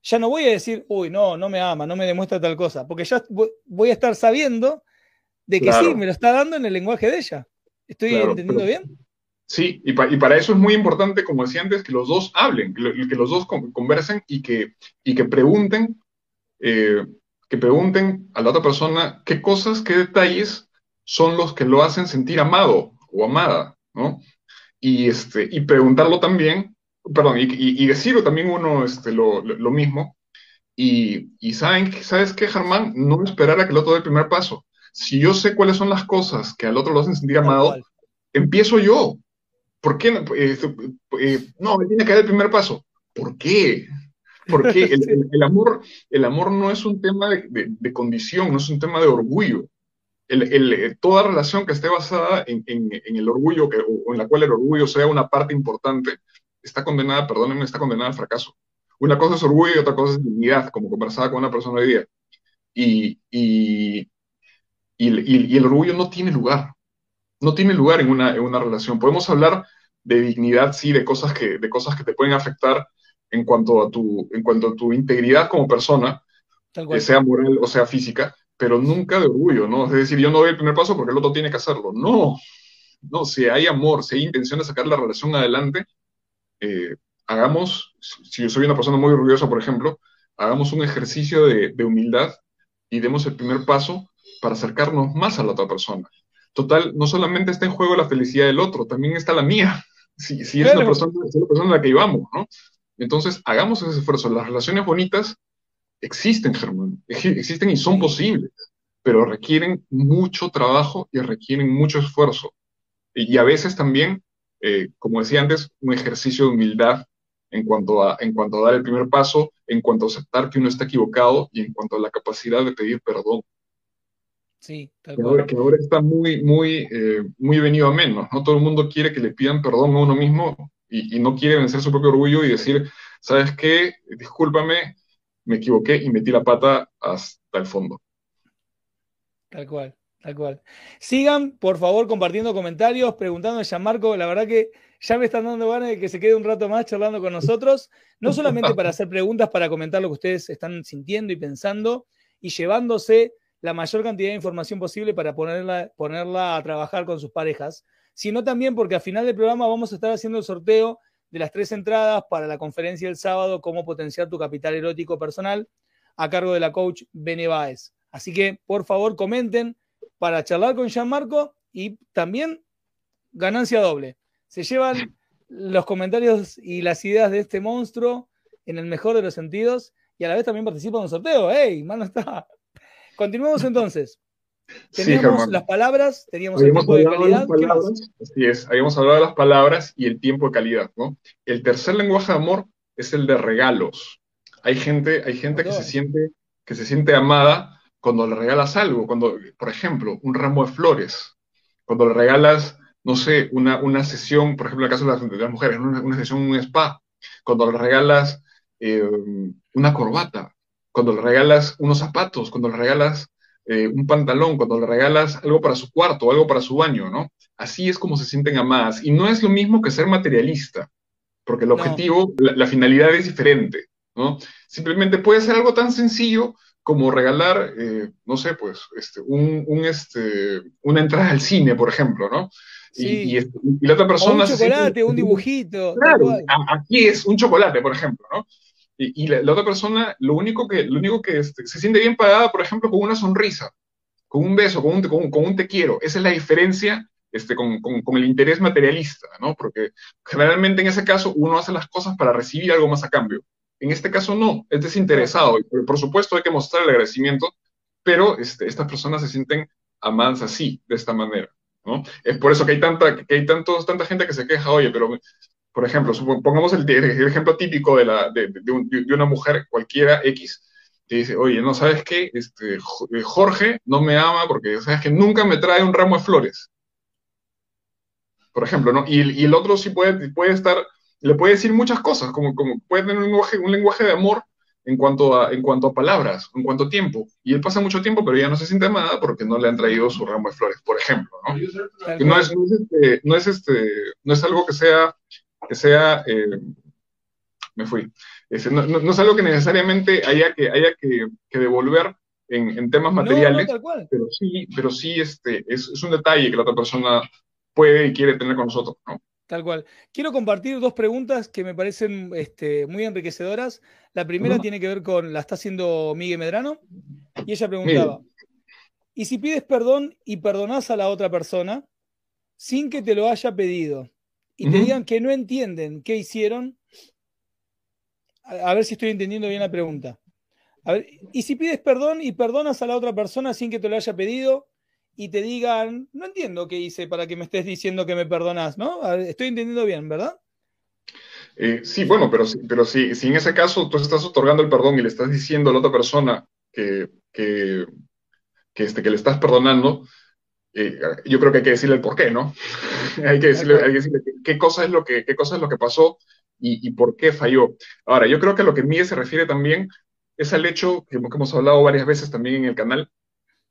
ya no voy a decir, uy, no, no me ama, no me demuestra tal cosa, porque ya voy a estar sabiendo de que sí, me lo está dando en el lenguaje de ella. ¿Estoy entendiendo bien? Sí, y, para eso es muy importante, como decía antes, que los dos hablen, que, los dos conversen y que, y que pregunten, eh, que pregunten a la otra persona qué cosas, qué detalles son los que lo hacen sentir amado o amada, ¿no? Y, este, y preguntarlo también, perdón, y, decirlo también uno este, lo, mismo. Y, y saben, ¿sabes qué, Germán? No esperar a que el otro dé el primer paso. Si yo sé cuáles son las cosas que al otro lo hacen sentir amado, empiezo yo. ¿Por qué? Eh, eh, no, tiene que dar el primer paso. ¿Por qué? Porque el, amor, el amor no es un tema de, condición, no es un tema de orgullo. Eh, toda relación que esté basada en, el orgullo o en la cual el orgullo sea una parte importante, está condenada, perdónenme, está condenada al fracaso. Una cosa es orgullo y otra cosa es dignidad, como conversaba con una persona hoy día. Y, el orgullo no tiene lugar. No tiene lugar en una relación. Podemos hablar de dignidad, sí, de cosas que, de cosas que te pueden afectar en cuanto a tu, en cuanto a tu integridad como persona, que sea moral o sea física, pero nunca de orgullo, ¿no? Es decir, yo no doy el primer paso porque el otro tiene que hacerlo. No, no, si hay amor, si hay intención de sacar la relación adelante, eh, hagamos, si yo soy una persona muy orgullosa, por ejemplo, hagamos un ejercicio de, de humildad y demos el primer paso para acercarnos más a la otra persona. Total, no solamente está en juego la felicidad del otro, también está la mía si, si es, una persona, es una persona a la que íbamos, ¿no? Entonces, hagamos ese esfuerzo. Las relaciones bonitas existen, Germán, existen y son posibles, pero requieren mucho trabajo y requieren mucho esfuerzo. Y, a veces también, eh, como decía antes, un ejercicio de humildad en cuanto, a, en cuanto a dar el primer paso en cuanto a aceptar que uno está equivocado y en cuanto a la capacidad de pedir perdón. Sí, tal cual. Que ahora, está muy, muy, eh, muy venido a menos, ¿no? Todo el mundo quiere que le pidan perdón a uno mismo y, y no quiere vencer su propio orgullo y decir, ¿sabes qué? Discúlpame, me equivoqué y metí la pata hasta el fondo. Tal cual. Tal cual. Sigan, por favor, compartiendo comentarios, preguntando a Gianmarco. La verdad que ya me están dando ganas de que se quede un rato más charlando con nosotros. No solamente para hacer preguntas, para comentar lo que ustedes están sintiendo y pensando y llevándose la mayor cantidad de información posible para ponerla, ponerla a trabajar con sus parejas, sino también porque al final del programa vamos a estar haciendo el sorteo de las tres entradas para la conferencia del sábado, cómo potenciar tu capital erótico personal, a cargo de la coach Bene Baez. Así que, por favor, comenten para charlar con Gianmarco y también ganancia doble. Se llevan los comentarios y las ideas de este monstruo en el mejor de los sentidos y a la vez también participan en un sorteo. ¡Ey! Mano está. Continuemos entonces. Teníamos las palabras, teníamos el tiempo de calidad. Así es, habíamos hablado de las palabras y el tiempo de calidad, ¿no? El tercer lenguaje de amor es el de regalos. Hay gente, hay gente que se siente, que se siente amada cuando le regalas algo, cuando, por ejemplo, un ramo de flores, cuando le regalas, no sé, una, una sesión, por ejemplo, en el caso de las, mujeres, una, una, sesión en un spa, cuando le regalas eh, una corbata, cuando le regalas unos zapatos, cuando le regalas eh, un pantalón, cuando le regalas algo para su cuarto, algo para su baño, ¿no? Así es como se sienten amadas. Y no es lo mismo que ser materialista, porque el objetivo, la, la, finalidad es diferente, ¿no? Simplemente puede ser algo tan sencillo como regalar, eh, no sé, pues, este, un, un, este, una entrada al cine, por ejemplo, ¿no? Y, y, la otra persona... un chocolate, un dibujito. Claro, aquí es un chocolate, por ejemplo, ¿no? Y, la, otra persona, lo único que, lo único que este, se siente bien pagada, por ejemplo, con una sonrisa, con un beso, con un, con, un te quiero. Esa es la diferencia este, con, con, con, el interés materialista, ¿no? Porque generalmente en ese caso uno hace las cosas para recibir algo más a cambio. En este caso no, es desinteresado. Y por, por supuesto hay que mostrar el agradecimiento, pero este, estas personas se sienten amadas así, de esta manera. ¿no? Es por eso que hay, tanta, que hay tantos, tanta gente que se queja, oye, pero, por ejemplo, pongamos el, el ejemplo típico de, la, de, de, un, de, una mujer cualquiera X, que dice, oye, no sabes qué, este, Jorge no me ama porque sabes que nunca me trae un ramo de flores. Por ejemplo, ¿no? Y, y el otro sí puede, puede estar le puede decir muchas cosas, como, como puede tener un lenguaje, un lenguaje de amor en cuanto, a, en cuanto a palabras, en cuanto a tiempo. Y él pasa mucho tiempo, pero ya no se siente amada porque no le han traído su ramo de flores, por ejemplo. ¿no? no, es, no, es, este, no, es, este, no es algo que sea, sea eh, me fui. Es, no, no, es algo que necesariamente haya que, haya que, que devolver en, en, temas materiales, pero sí, pero sí este, es, es un detalle que la otra persona puede y quiere tener con nosotros. ¿no? Tal cual. Quiero compartir dos preguntas que me parecen este, muy enriquecedoras. La primera tiene que ver con, la está haciendo Miguel Medrano, y ella preguntaba, ¿y si pides perdón y perdonás a la otra persona sin que te lo haya pedido y te digan que no entienden qué hicieron? A, a ver si estoy entendiendo bien la pregunta. A ver, ¿y si pides perdón y perdonas a la otra persona sin que te lo haya pedido y te digan, no entiendo qué hice para que me estés diciendo que me perdonas, ¿no? Estoy entendiendo bien, ¿verdad? Eh, sí, bueno, pero, pero si, si, en ese caso tú estás otorgando el perdón y le estás diciendo a la otra persona que, que, que, este, que le estás perdonando, eh, yo creo que hay que decirle el por qué, ¿no? hay, que decirle, hay que decirle qué cosa es lo que, qué cosa es lo que pasó y, y por qué falló. Ahora, yo creo que a lo que Miguel se refiere también es al hecho que hemos hablado varias veces también en el canal,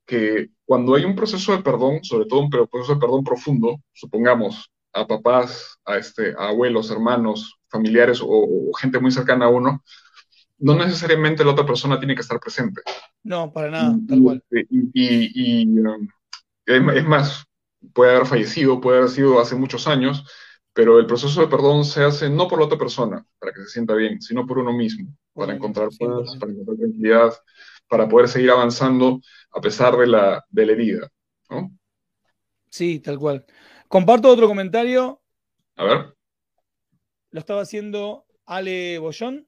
que cuando hay un proceso de perdón, sobre todo un proceso de perdón profundo, supongamos a papás, a, este, a abuelos, hermanos, familiares o, o, gente muy cercana a uno, no necesariamente la otra persona tiene que estar presente. No, para nada, tal cual. Y, y, y um, es más, puede haber fallecido, puede haber sido hace muchos años, pero el proceso de perdón se hace no por la otra persona, para que se sienta bien, sino por uno mismo, para encontrar paz, para encontrar tranquilidad, para poder seguir avanzando a pesar de la, de la herida. ¿no? Sí, tal cual. Comparto otro comentario. A ver. Lo estaba haciendo Ale Bollón.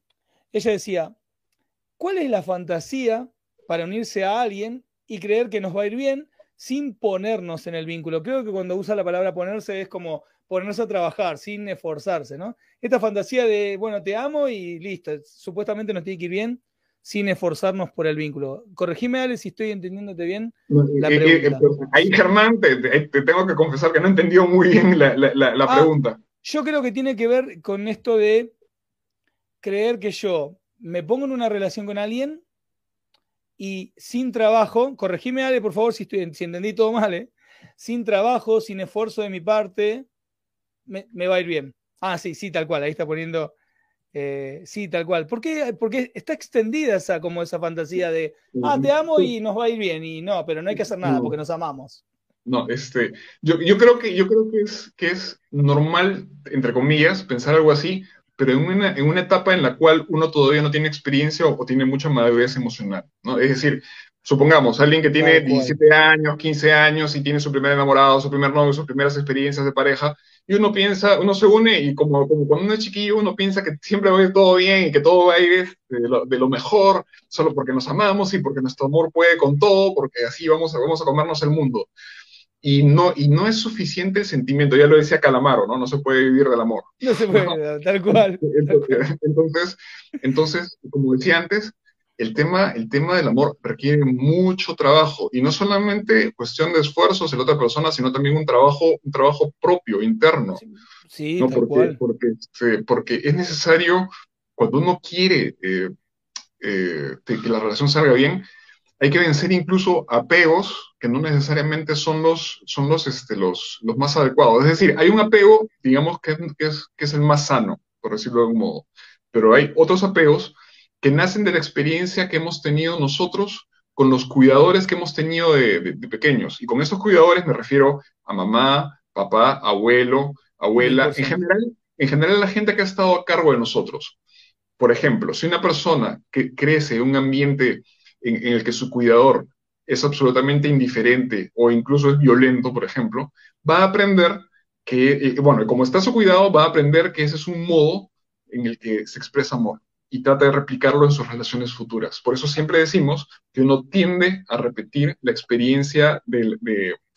Ella decía, ¿cuál es la fantasía para unirse a alguien y creer que nos va a ir bien sin ponernos en el vínculo. Creo que cuando usa la palabra ponerse es como ponerse a trabajar sin esforzarse, ¿no? Esta fantasía de, bueno, te amo y listo, supuestamente nos tiene que ir bien sin esforzarnos por el vínculo. Corregime, Ale, si estoy entendiéndote bien la pregunta. ahí, Germán, te, tengo que confesar que no entendió muy bien la, ah, pregunta. Yo creo que tiene que ver con esto de creer que yo me pongo en una relación con alguien y sin trabajo, corregime Ale, por favor, si, estoy, si entendí todo mal, ¿eh? sin trabajo, sin esfuerzo de mi parte, me, va a ir bien. Ah, sí, sí, tal cual, ahí está poniendo, eh, sí, tal cual. ¿Por qué? Porque está extendida esa, como esa fantasía de, ah, te amo y nos va a ir bien, y no, pero no hay que hacer nada porque nos amamos. No, este, yo, yo creo que, yo creo que es, que es normal, entre comillas, pensar algo así, pero en una, en una etapa en la cual uno todavía no tiene experiencia o, tiene mucha madurez emocional, ¿no? Es decir, supongamos, alguien que tiene 17 años, 15 años y tiene su primer enamorado, su primer novio, sus primeras experiencias de pareja, y uno piensa, uno se une y como, como cuando uno es chiquillo, uno piensa que siempre va a ir todo bien y que todo va a ir de lo, de lo, mejor, solo porque nos amamos y porque nuestro amor puede con todo, porque así vamos, vamos a comernos el mundo y no, y no es suficiente el sentimiento, ya lo decía Calamaro, ¿no? No se puede vivir del amor. No se puede, tal cual. Entonces, entonces, como decía antes, el tema, el tema del amor requiere mucho trabajo y no solamente cuestión de esfuerzos de la otra persona, sino también un trabajo, un trabajo propio, interno. Sí, ¿no? porque, Porque, porque, es necesario, cuando uno quiere eh, eh, que la relación salga bien, hay que vencer incluso apegos que no necesariamente son los, son los, este, los, los más adecuados. Es decir, hay un apego, digamos, que es, que es, el más sano, por decirlo de algún modo, pero hay otros apegos que nacen de la experiencia que hemos tenido nosotros con los cuidadores que hemos tenido de, de, pequeños. Y con estos cuidadores me refiero a mamá, papá, abuelo, abuela, en general, en general la gente que ha estado a cargo de nosotros. Por ejemplo, si una persona que crece en un ambiente en, el que su cuidador es absolutamente indiferente o incluso es violento, por ejemplo, va a aprender que, eh, bueno, como está su cuidado, va a aprender que ese es un modo en el que se expresa amor y trata de replicarlo en sus relaciones futuras. Por eso siempre decimos que uno tiende a repetir la experiencia de,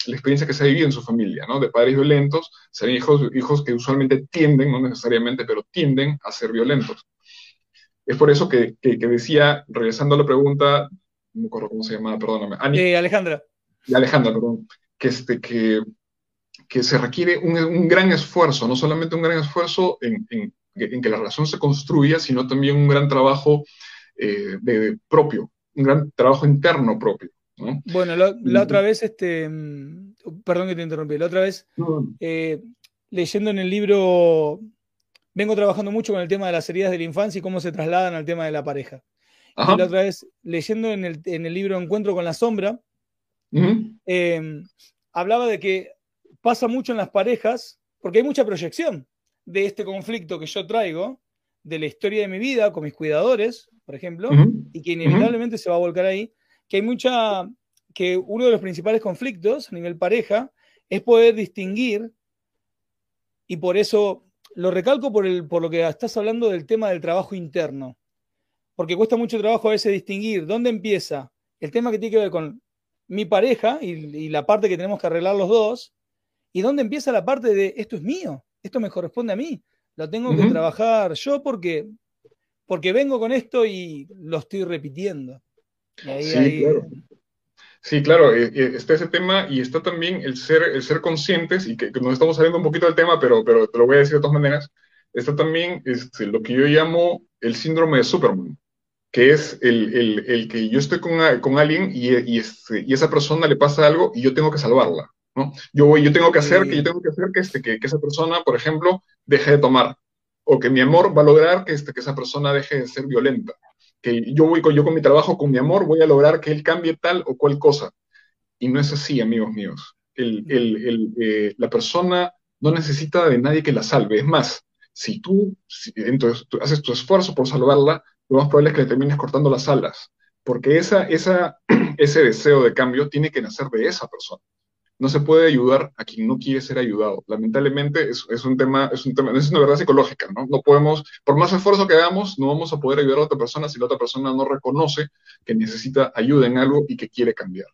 la experiencia que se ha vivido en su familia, ¿no? De padres violentos, ser hijos, hijos que usualmente tienden, no necesariamente, pero tienden a ser violentos. Es por eso que, decía, regresando a la pregunta, no me acuerdo cómo se llamaba, perdóname. Eh, Alejandra. Alejandra, perdón. Que, este, que, que se requiere un, gran esfuerzo, no solamente un gran esfuerzo en, que la relación se construya, sino también un gran trabajo eh, de, propio, un gran trabajo interno propio. Bueno, la, otra vez, este, mm, perdón que te interrumpí, la otra vez, eh, leyendo en el libro vengo trabajando mucho con el tema de las heridas de la infancia y cómo se trasladan al tema de la pareja. Y la otra vez, leyendo en el, en el, libro Encuentro con la Sombra, em, hablaba de que pasa mucho en las parejas, porque hay mucha proyección de este conflicto que yo traigo, de la historia de mi vida con mis cuidadores, por ejemplo, y que inevitablemente se va a volcar ahí, que hay mucha, que uno de los principales conflictos a nivel pareja es poder distinguir, y por eso lo recalco por, el, por lo que estás hablando del tema del trabajo interno, porque cuesta mucho trabajo a veces distinguir dónde empieza el tema que tiene que ver con mi pareja y, la parte que tenemos que arreglar los dos, y dónde empieza la parte de esto es mío, esto me corresponde a mí, lo tengo que trabajar yo porque, porque vengo con esto y lo estoy repitiendo. sí, claro. Sí, claro, eh, eh, está ese tema y está también el ser, el ser conscientes, y que, nos estamos saliendo un poquito del tema, pero, pero te lo voy a decir de todas maneras, está también este, lo que yo llamo el síndrome de Superman, que es el, el, el que yo estoy con, con alguien y, y, este, y, esa persona le pasa algo y yo tengo que salvarla, ¿no? Yo, yo tengo que hacer, que yo tengo que hacer que, este, que, que, esa persona, por ejemplo, deje de tomar, o que mi amor va a lograr que, este, que esa persona deje de ser violenta que yo voy con, yo con mi trabajo, con mi amor, voy a lograr que él cambie tal o cual cosa. Y no es así, amigos míos. El, el, eh, la persona no necesita de nadie que la salve. Es más, si tú, entonces, tú haces tu esfuerzo por salvarla, lo más probable es que le termines cortando las alas, porque esa, esa, ese deseo de cambio tiene que nacer de esa persona no se puede ayudar a quien no quiere ser ayudado. Lamentablemente es, un tema, es un tema, es una verdad psicológica, ¿no? No podemos, por más esfuerzo que hagamos, no vamos a poder ayudar a otra persona si la otra persona no reconoce que necesita ayuda en algo y que quiere cambiar.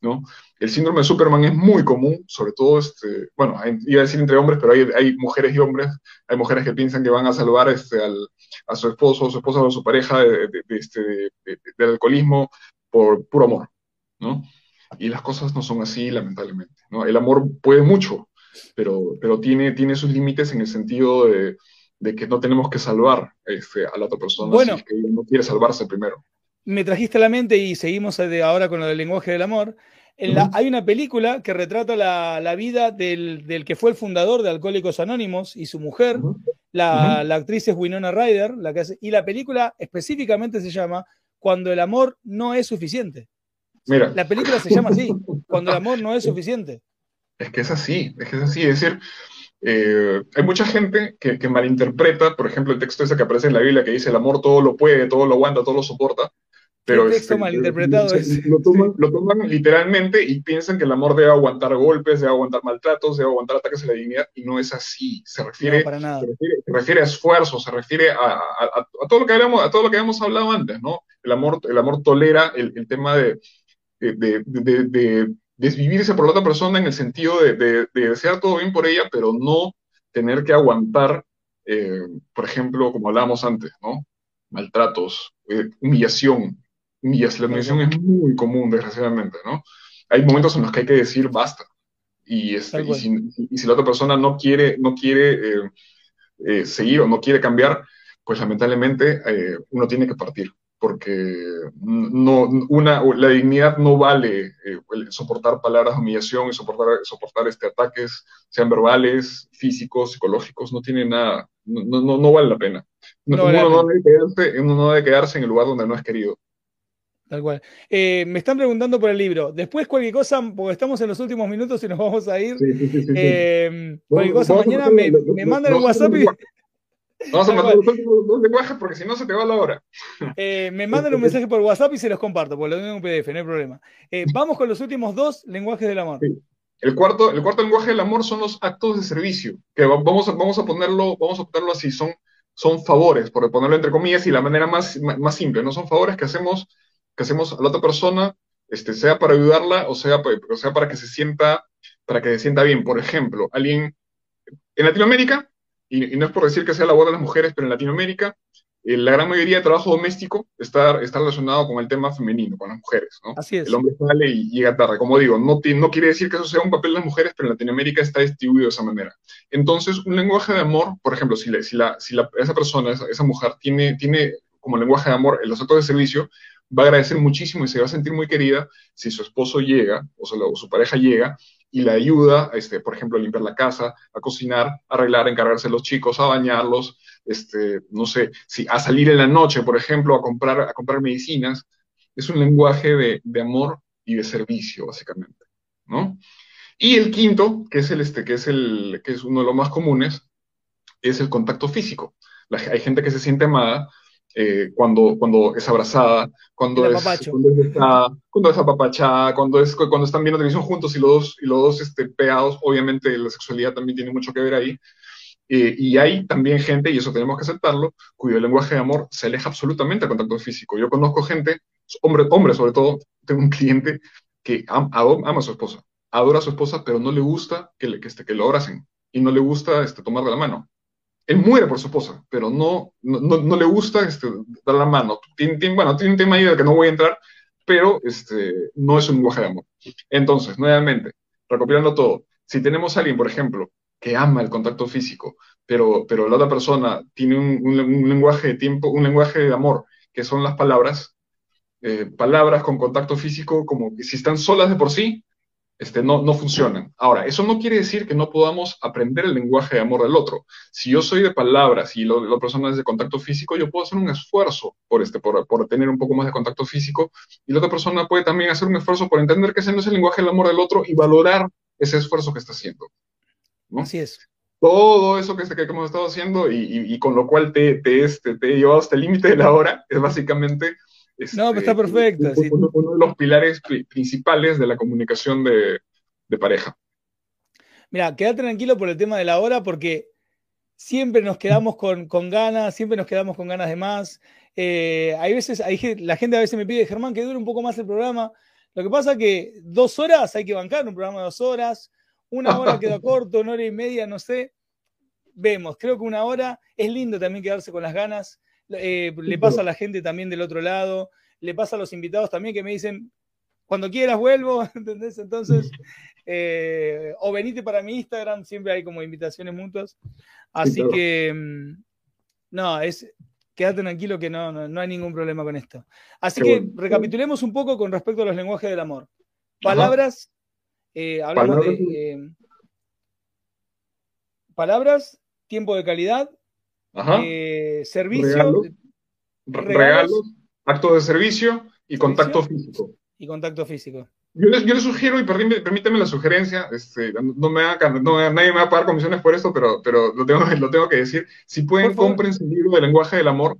¿no? El síndrome de Superman es muy común, sobre todo, este, bueno, iba a decir entre hombres, pero hay, hay mujeres y hombres, hay mujeres que piensan que van a salvar este, al, a su esposo, o su esposa o su pareja de, este, del alcoholismo por puro amor, ¿no? Y las cosas no son así, lamentablemente, ¿no? El amor puede mucho, pero, pero tiene, tiene sus límites en el sentido de, de que no tenemos que salvar este, a la otra persona bueno, si que no quiere salvarse primero. Me trajiste a la mente y seguimos ahora con lo del lenguaje del amor. En la, hay una película que retrata la, la vida del, del, que fue el fundador de Alcohólicos Anónimos y su mujer. Uh -huh. la, uh -huh. la, actriz es Winona Ryder. La que hace, y la película específicamente se llama Cuando el amor no es suficiente. Mira. La película se llama así, Cuando el amor no es suficiente. Es que es así, es que es así. Es decir, eh, hay mucha gente que, que, malinterpreta, por ejemplo, el texto ese que aparece en la Biblia que dice el amor todo lo puede, todo lo aguanta, todo lo soporta. Pero ¿Qué texto este, malinterpretado es? Lo toman, lo toman, literalmente y piensan que el amor debe aguantar golpes, debe aguantar maltratos, debe aguantar ataques a la dignidad, y no es así. Se refiere, no, para nada. Se refiere, se refiere a esfuerzo, se refiere a, a, a, a, todo lo que hablamos, a todo lo que habíamos hablado antes, ¿no? El amor, el amor tolera el, el tema de, de, de, de, desvivirse por la otra persona en el sentido de, desear todo bien por ella, pero no tener que aguantar, eh, por ejemplo, como hablábamos antes, ¿no? Maltratos, eh, humillación, humillación. La humillación es muy común, desgraciadamente, ¿no? Hay momentos en los que hay que decir basta. Y, este, y, si, y si, la otra persona no quiere, no quiere eh, eh, seguir o no quiere cambiar, pues lamentablemente eh, uno tiene que partir. Porque no, una, la dignidad no vale soportar palabras de humillación y soportar, soportar este, ataques, sean verbales, físicos, psicológicos, no tiene nada, no, no, no vale la pena. No, uno, no debe quedarse, uno no debe quedarse en el lugar donde no es querido. Tal cual. Eh, me están preguntando por el libro. Después, cualquier cosa, porque estamos en los últimos minutos y nos vamos a ir. Sí, sí, sí, eh, cualquier cosa, mañana me, me, mandan el WhatsApp y. Vamos a mandar los últimos dos lenguajes porque si no se te va la hora. Eh, me mandan un mensaje por WhatsApp y se los comparto, porque lo tengo en un PDF, no hay problema. Eh, vamos con los últimos dos lenguajes del amor. Sí. El cuarto, el cuarto lenguaje del amor son los actos de servicio, que vamos a, vamos a ponerlo, vamos a ponerlo así, son, son favores, por ponerlo entre comillas, y la manera más, más simple, no son favores que hacemos que hacemos a la otra persona, este, sea para ayudarla o sea, o sea para que se sienta, para que se sienta bien. Por ejemplo, alguien en Latinoamérica, y, y no es por decir que sea la labor de las mujeres, pero en Latinoamérica, eh, la gran mayoría de trabajo doméstico está, está relacionado con el tema femenino, con las mujeres, ¿no? Así es. El hombre sale y llega tarde. Como digo, no, no quiere decir que eso sea un papel de las mujeres, pero en Latinoamérica está distribuido de esa manera. Entonces, un lenguaje de amor, por ejemplo, si, la, si, la, si la, esa persona, esa, esa mujer, tiene, tiene como lenguaje de amor en los actos de servicio, va a agradecer muchísimo y se va a sentir muy querida si su esposo llega, o, sea, o su pareja llega, y le ayuda, este, por ejemplo, a limpiar la casa, a cocinar, a arreglar, a encargarse de los chicos, a bañarlos, este, no sé, si, a salir en la noche, por ejemplo, a comprar, a comprar medicinas. Es un lenguaje de, de amor y de servicio, básicamente, ¿no? Y el quinto, que es, el, este, que, es el, que es uno de los más comunes, es el contacto físico. Hay gente que se siente amada eh, cuando, cuando es abrazada, cuando es, cuando es, está, cuando es apapachada, cuando, es, cuando están viendo televisión juntos y los dos, y los dos este, pegados, obviamente la sexualidad también tiene mucho que ver ahí. Eh, y hay también gente, y eso tenemos que aceptarlo, cuyo lenguaje de amor se aleja absolutamente del contacto físico. Yo conozco gente, hombre, hombre sobre todo, tengo un cliente que ama, ama a su esposa, adora a su esposa, pero no le gusta que, le, que, este, que lo abracen y no le gusta este, tomar de la mano él muere por su esposa, pero no, no, no le gusta este, dar la mano. Tiene, tiene, bueno, tiene un tema ahí del que no voy a entrar, pero este, no es un lenguaje de amor. Entonces, nuevamente, recopilando todo, si tenemos a alguien, por ejemplo, que ama el contacto físico, pero, pero la otra persona tiene un, un, un lenguaje de tiempo, un lenguaje de amor, que son las palabras, eh, palabras con contacto físico, como que si están solas de por sí, este, no, no funcionan. Ahora, eso no quiere decir que no podamos aprender el lenguaje de amor del otro. Si yo soy de palabras y la persona es de contacto físico, yo puedo hacer un esfuerzo por, este, por, por tener un poco más de contacto físico y la otra persona puede también hacer un esfuerzo por entender que ese no es el lenguaje del amor del otro y valorar ese esfuerzo que está haciendo. ¿no? Así es. Todo eso que, que hemos estado haciendo y, y, y con lo cual te, te, este, te he llevado hasta el límite de la hora es básicamente este, no, está perfecto. Uno, sí. uno, de los pilares principales de la comunicación de, de, pareja. Mira, quédate tranquilo por el tema de la hora porque siempre nos quedamos con, con ganas, siempre nos quedamos con ganas de más. Eh, hay veces, hay, la gente a veces me pide, Germán, que dure un poco más el programa. Lo que pasa es que dos horas hay que bancar un programa de dos horas, una hora queda corto, una hora y media, no sé. Vemos, creo que una hora es lindo también quedarse con las ganas. Eh, le pasa a la gente también del otro lado, le pasa a los invitados también que me dicen, cuando quieras vuelvo, ¿entendés? Entonces, eh, o venite para mi Instagram, siempre hay como invitaciones mutuas. Así que, mm, no, es, quédate tranquilo que no, no, hay ningún problema con esto. Así que recapitulemos un poco con respecto a los lenguajes del amor. Palabras, eh, hablamos de eh, palabras, tiempo de calidad, servicio, regalos, actos de servicio y contacto físico. Y contacto físico. Yo les, sugiero, y permíteme la sugerencia, este, no me no, nadie me va a pagar comisiones por esto, pero, pero lo, tengo, lo tengo que decir. Si pueden, compren el libro de lenguaje del amor,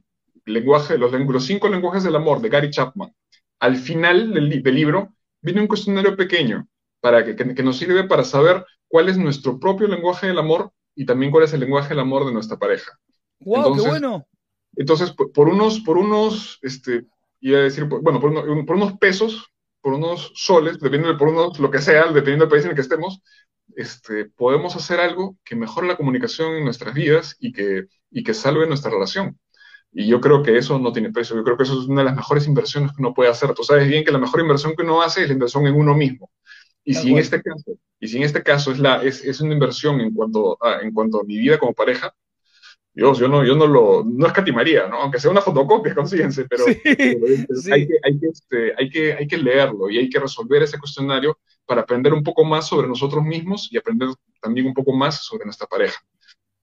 lenguaje, los, los cinco lenguajes del amor de Gary Chapman. Al final del, libro viene un cuestionario pequeño para que, que, nos sirve para saber cuál es nuestro propio lenguaje del amor y también cuál es el lenguaje del amor de nuestra pareja. ¡Wow, qué bueno! Entonces, por, unos, por unos, este, iba a decir, bueno, por, por unos pesos, por unos soles, dependiendo de por unos, lo que sea, dependiendo del país en el que estemos, este, podemos hacer algo que mejore la comunicación en nuestras vidas y que, y que salve nuestra relación. Y yo creo que eso no tiene precio. Yo creo que eso es una de las mejores inversiones que uno puede hacer. Tú sabes bien que la mejor inversión que uno hace es la inversión en uno mismo. Y si en este caso, y si en este caso es, la, es, es una inversión en cuanto, a, en cuanto a mi vida como pareja, Dios, yo no, yo no lo, no escatimaría, ¿no? Aunque sea una fotocopia, consíguense, pero, Hay, que, hay, que, este, hay, que, hay que leerlo y hay que resolver ese cuestionario para aprender un poco más sobre nosotros mismos y aprender también un poco más sobre nuestra pareja.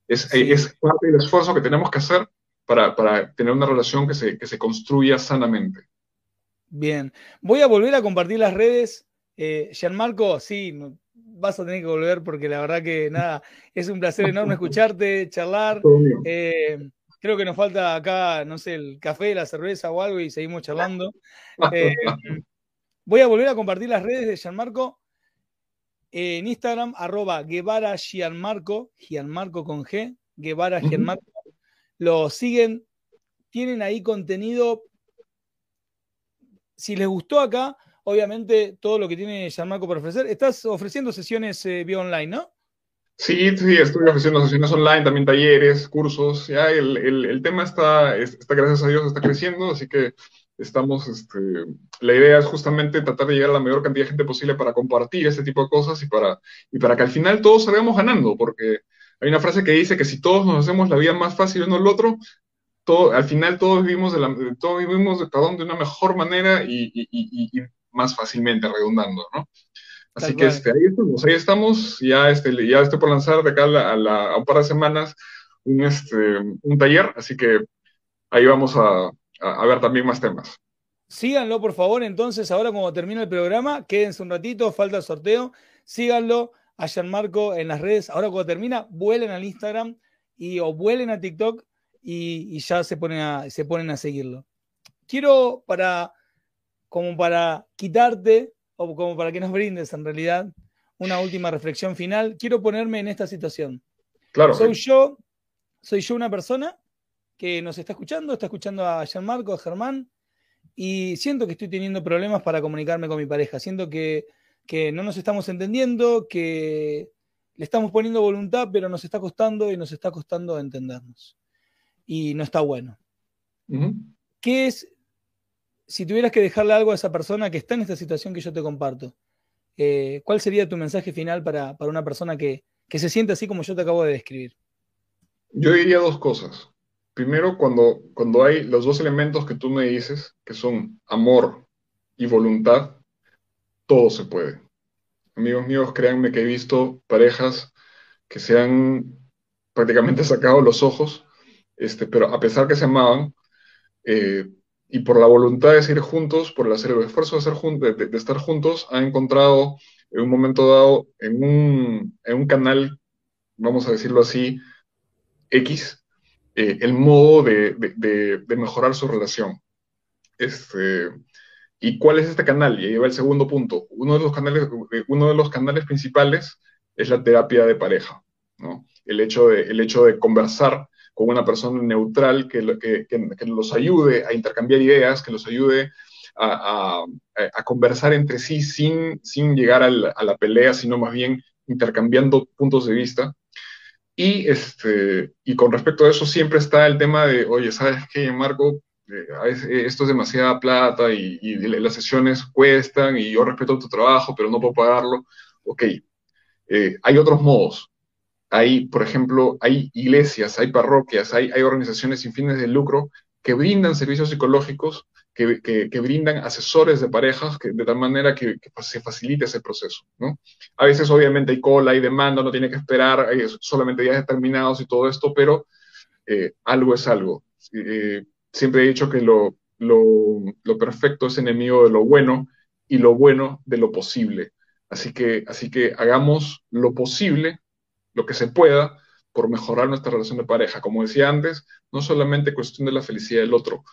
Es, es parte del esfuerzo que tenemos que hacer para, para tener una relación que se, que se construya sanamente. Bien, voy a volver a compartir las redes. Eh, Gianmarco, sí, vas a tener que volver porque la verdad que nada, es un placer enorme escucharte, charlar. Eh, creo que nos falta acá, no sé, el café, la cerveza o algo y seguimos charlando. Eh, voy a volver a compartir las redes de Gianmarco en Instagram, arroba Guevara Gianmarco, Gianmarco con G, Guevara Gianmarco. Lo siguen, tienen ahí contenido. Si les gustó acá, obviamente todo lo que tiene Gianmarco para ofrecer. Estás ofreciendo sesiones eh, vía online, ¿no? Sí, sí, estoy ofreciendo sesiones online, también talleres, cursos. Ya el, el, tema está, está, gracias a Dios, está creciendo, así que estamos, este, la idea es justamente tratar de llegar a la mayor cantidad de gente posible para compartir este tipo de cosas y para, y para que al final todos salgamos ganando, porque hay una frase que dice que si todos nos hacemos la vida más fácil uno al otro, todo, al final todos vivimos de, la, todos vivimos de, de una mejor manera y, y, más fácilmente, redundando, ¿no? Así que este, ahí estamos, ahí estamos, ya, este, ya estoy por lanzar de acá a, un par de semanas un, este, un taller, así que ahí vamos a, a, ver también más temas. Síganlo, por favor, entonces, ahora como termina el programa, quédense un ratito, falta el sorteo, síganlo a Gianmarco en las redes, ahora cuando termina, vuelen al Instagram y, o vuelen a TikTok y, y ya se ponen, a, se ponen a seguirlo. Quiero, para como para quitarte o como para que nos brindes en realidad una última reflexión final, quiero ponerme en esta situación. Claro. Soy yo, soy yo una persona que nos está escuchando, está escuchando a Gianmarco, a Germán, y siento que estoy teniendo problemas para comunicarme con mi pareja. Siento que, no nos estamos entendiendo, que le estamos poniendo voluntad, pero nos está costando y nos está costando entendernos. Y no está bueno. ¿Qué es si tuvieras que dejarle algo a esa persona que está en esta situación que yo te comparto, eh, ¿cuál sería tu mensaje final para, una persona que, se siente así como yo te acabo de describir? Yo diría dos cosas. Primero, cuando, cuando hay los dos elementos que tú me dices, que son amor y voluntad, todo se puede. Amigos míos, créanme que he visto parejas que se han prácticamente sacado los ojos, este, pero a pesar que se amaban, eh, y por la voluntad de seguir juntos, por el hacer el esfuerzo de, ser de, estar juntos, han encontrado en un momento dado en un, en un canal, vamos a decirlo así, X, eh, el modo de, mejorar su relación. Este, ¿Y cuál es este canal? Y ahí va el segundo punto. Uno de los canales, uno de los canales principales es la terapia de pareja. ¿no? El, hecho de, el hecho de conversar con una persona neutral que, que, que, los ayude a intercambiar ideas, que los ayude a, conversar entre sí sin, sin llegar a la, pelea, sino más bien intercambiando puntos de vista. Y, este, y con respecto a eso siempre está el tema de, oye, ¿sabes qué, Marco? Eh, a veces esto es demasiada plata y, y, las sesiones cuestan y yo respeto tu trabajo, pero no puedo pagarlo. Ok, eh, hay otros modos. Hay, por ejemplo, hay iglesias, hay parroquias, hay, hay organizaciones sin fines de lucro que brindan servicios psicológicos, que, que, brindan asesores de parejas, que, de tal manera que, se facilite ese proceso. ¿no? A veces, obviamente, hay cola, hay demanda, no tiene que esperar, hay solamente días determinados y todo esto, pero eh, algo es algo. Eh, siempre he dicho que lo, lo, lo, perfecto es enemigo de lo bueno y lo bueno de lo posible. Así que, así que hagamos lo posible lo que se pueda por mejorar nuestra relación de pareja. Como decía antes, no solamente cuestión de la felicidad del otro,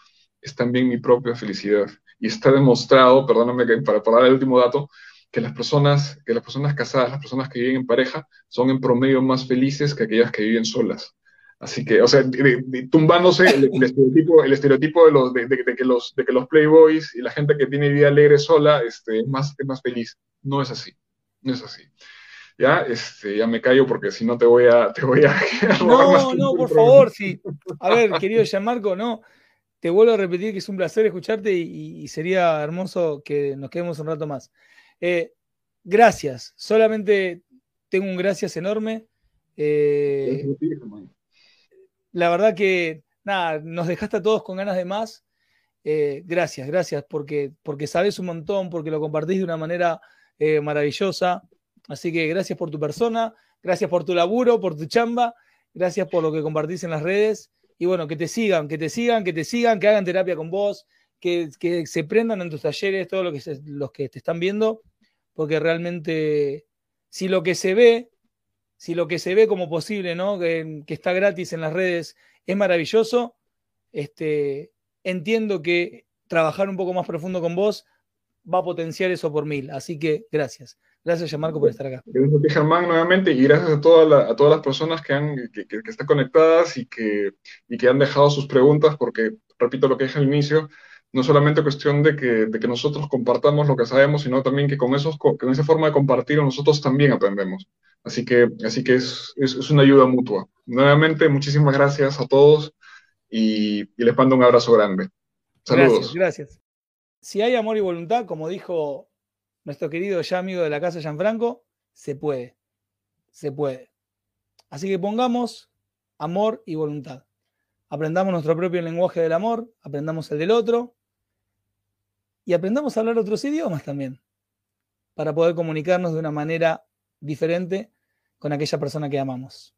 es también mi propia felicidad. Y está demostrado, perdóname para, para dar el último dato, que las personas, que las personas casadas, las personas que viven en pareja, son en promedio más felices que aquellas que viven solas. Así que, o sea, tumbándose el, estereotipo, de, los, de, que los, de que los playboys y la gente que tiene vida alegre sola este, es, más, es más feliz. No es así, no es así ya, este, ya me callo porque si no te voy a, te voy a No, no, por favor, sí. A ver, querido Gianmarco, no. Te vuelvo a repetir que es un placer escucharte y, sería hermoso que nos quedemos un rato más. Eh, gracias, solamente tengo un gracias enorme. Eh, la verdad que, nada, nos dejaste a todos con ganas de más. Eh, gracias, gracias, porque, porque sabes un montón, porque lo compartís de una manera maravillosa. Así que gracias por tu persona, gracias por tu laburo, por tu chamba, gracias por lo que compartís en las redes. Y bueno, que te sigan, que te sigan, que te sigan, que hagan terapia con vos, que, se prendan en tus talleres, todos lo que los que te están viendo, porque realmente si lo que se ve, si lo que se ve como posible, ¿no? Que, está gratis en las redes es maravilloso, este, entiendo que trabajar un poco más profundo con vos va a potenciar eso por mil. Así que gracias. Gracias, Marco, por estar acá. Gracias a ti, Germán, nuevamente, y gracias a, a todas las personas que, han, que, están conectadas y que, y que han dejado sus preguntas, porque, repito lo que dije al inicio, no solamente cuestión de que, de que nosotros compartamos lo que sabemos, sino también que con, esos, con esa forma de compartir nosotros también aprendemos. Así que, así que es, es, una ayuda mutua. Nuevamente, muchísimas gracias a todos y, y les mando un abrazo grande. Saludos. Gracias, gracias. Si hay amor y voluntad, como dijo nuestro querido ya amigo de la casa Gianfranco, se puede, se puede. Así que pongamos amor y voluntad. Aprendamos nuestro propio lenguaje del amor, aprendamos el del otro y aprendamos a hablar otros idiomas también para poder comunicarnos de una manera diferente con aquella persona que amamos.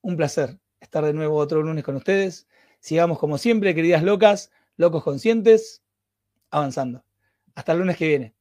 Un placer estar de nuevo otro lunes con ustedes. Sigamos como siempre, queridas locas, locos conscientes, avanzando. Hasta el lunes que viene.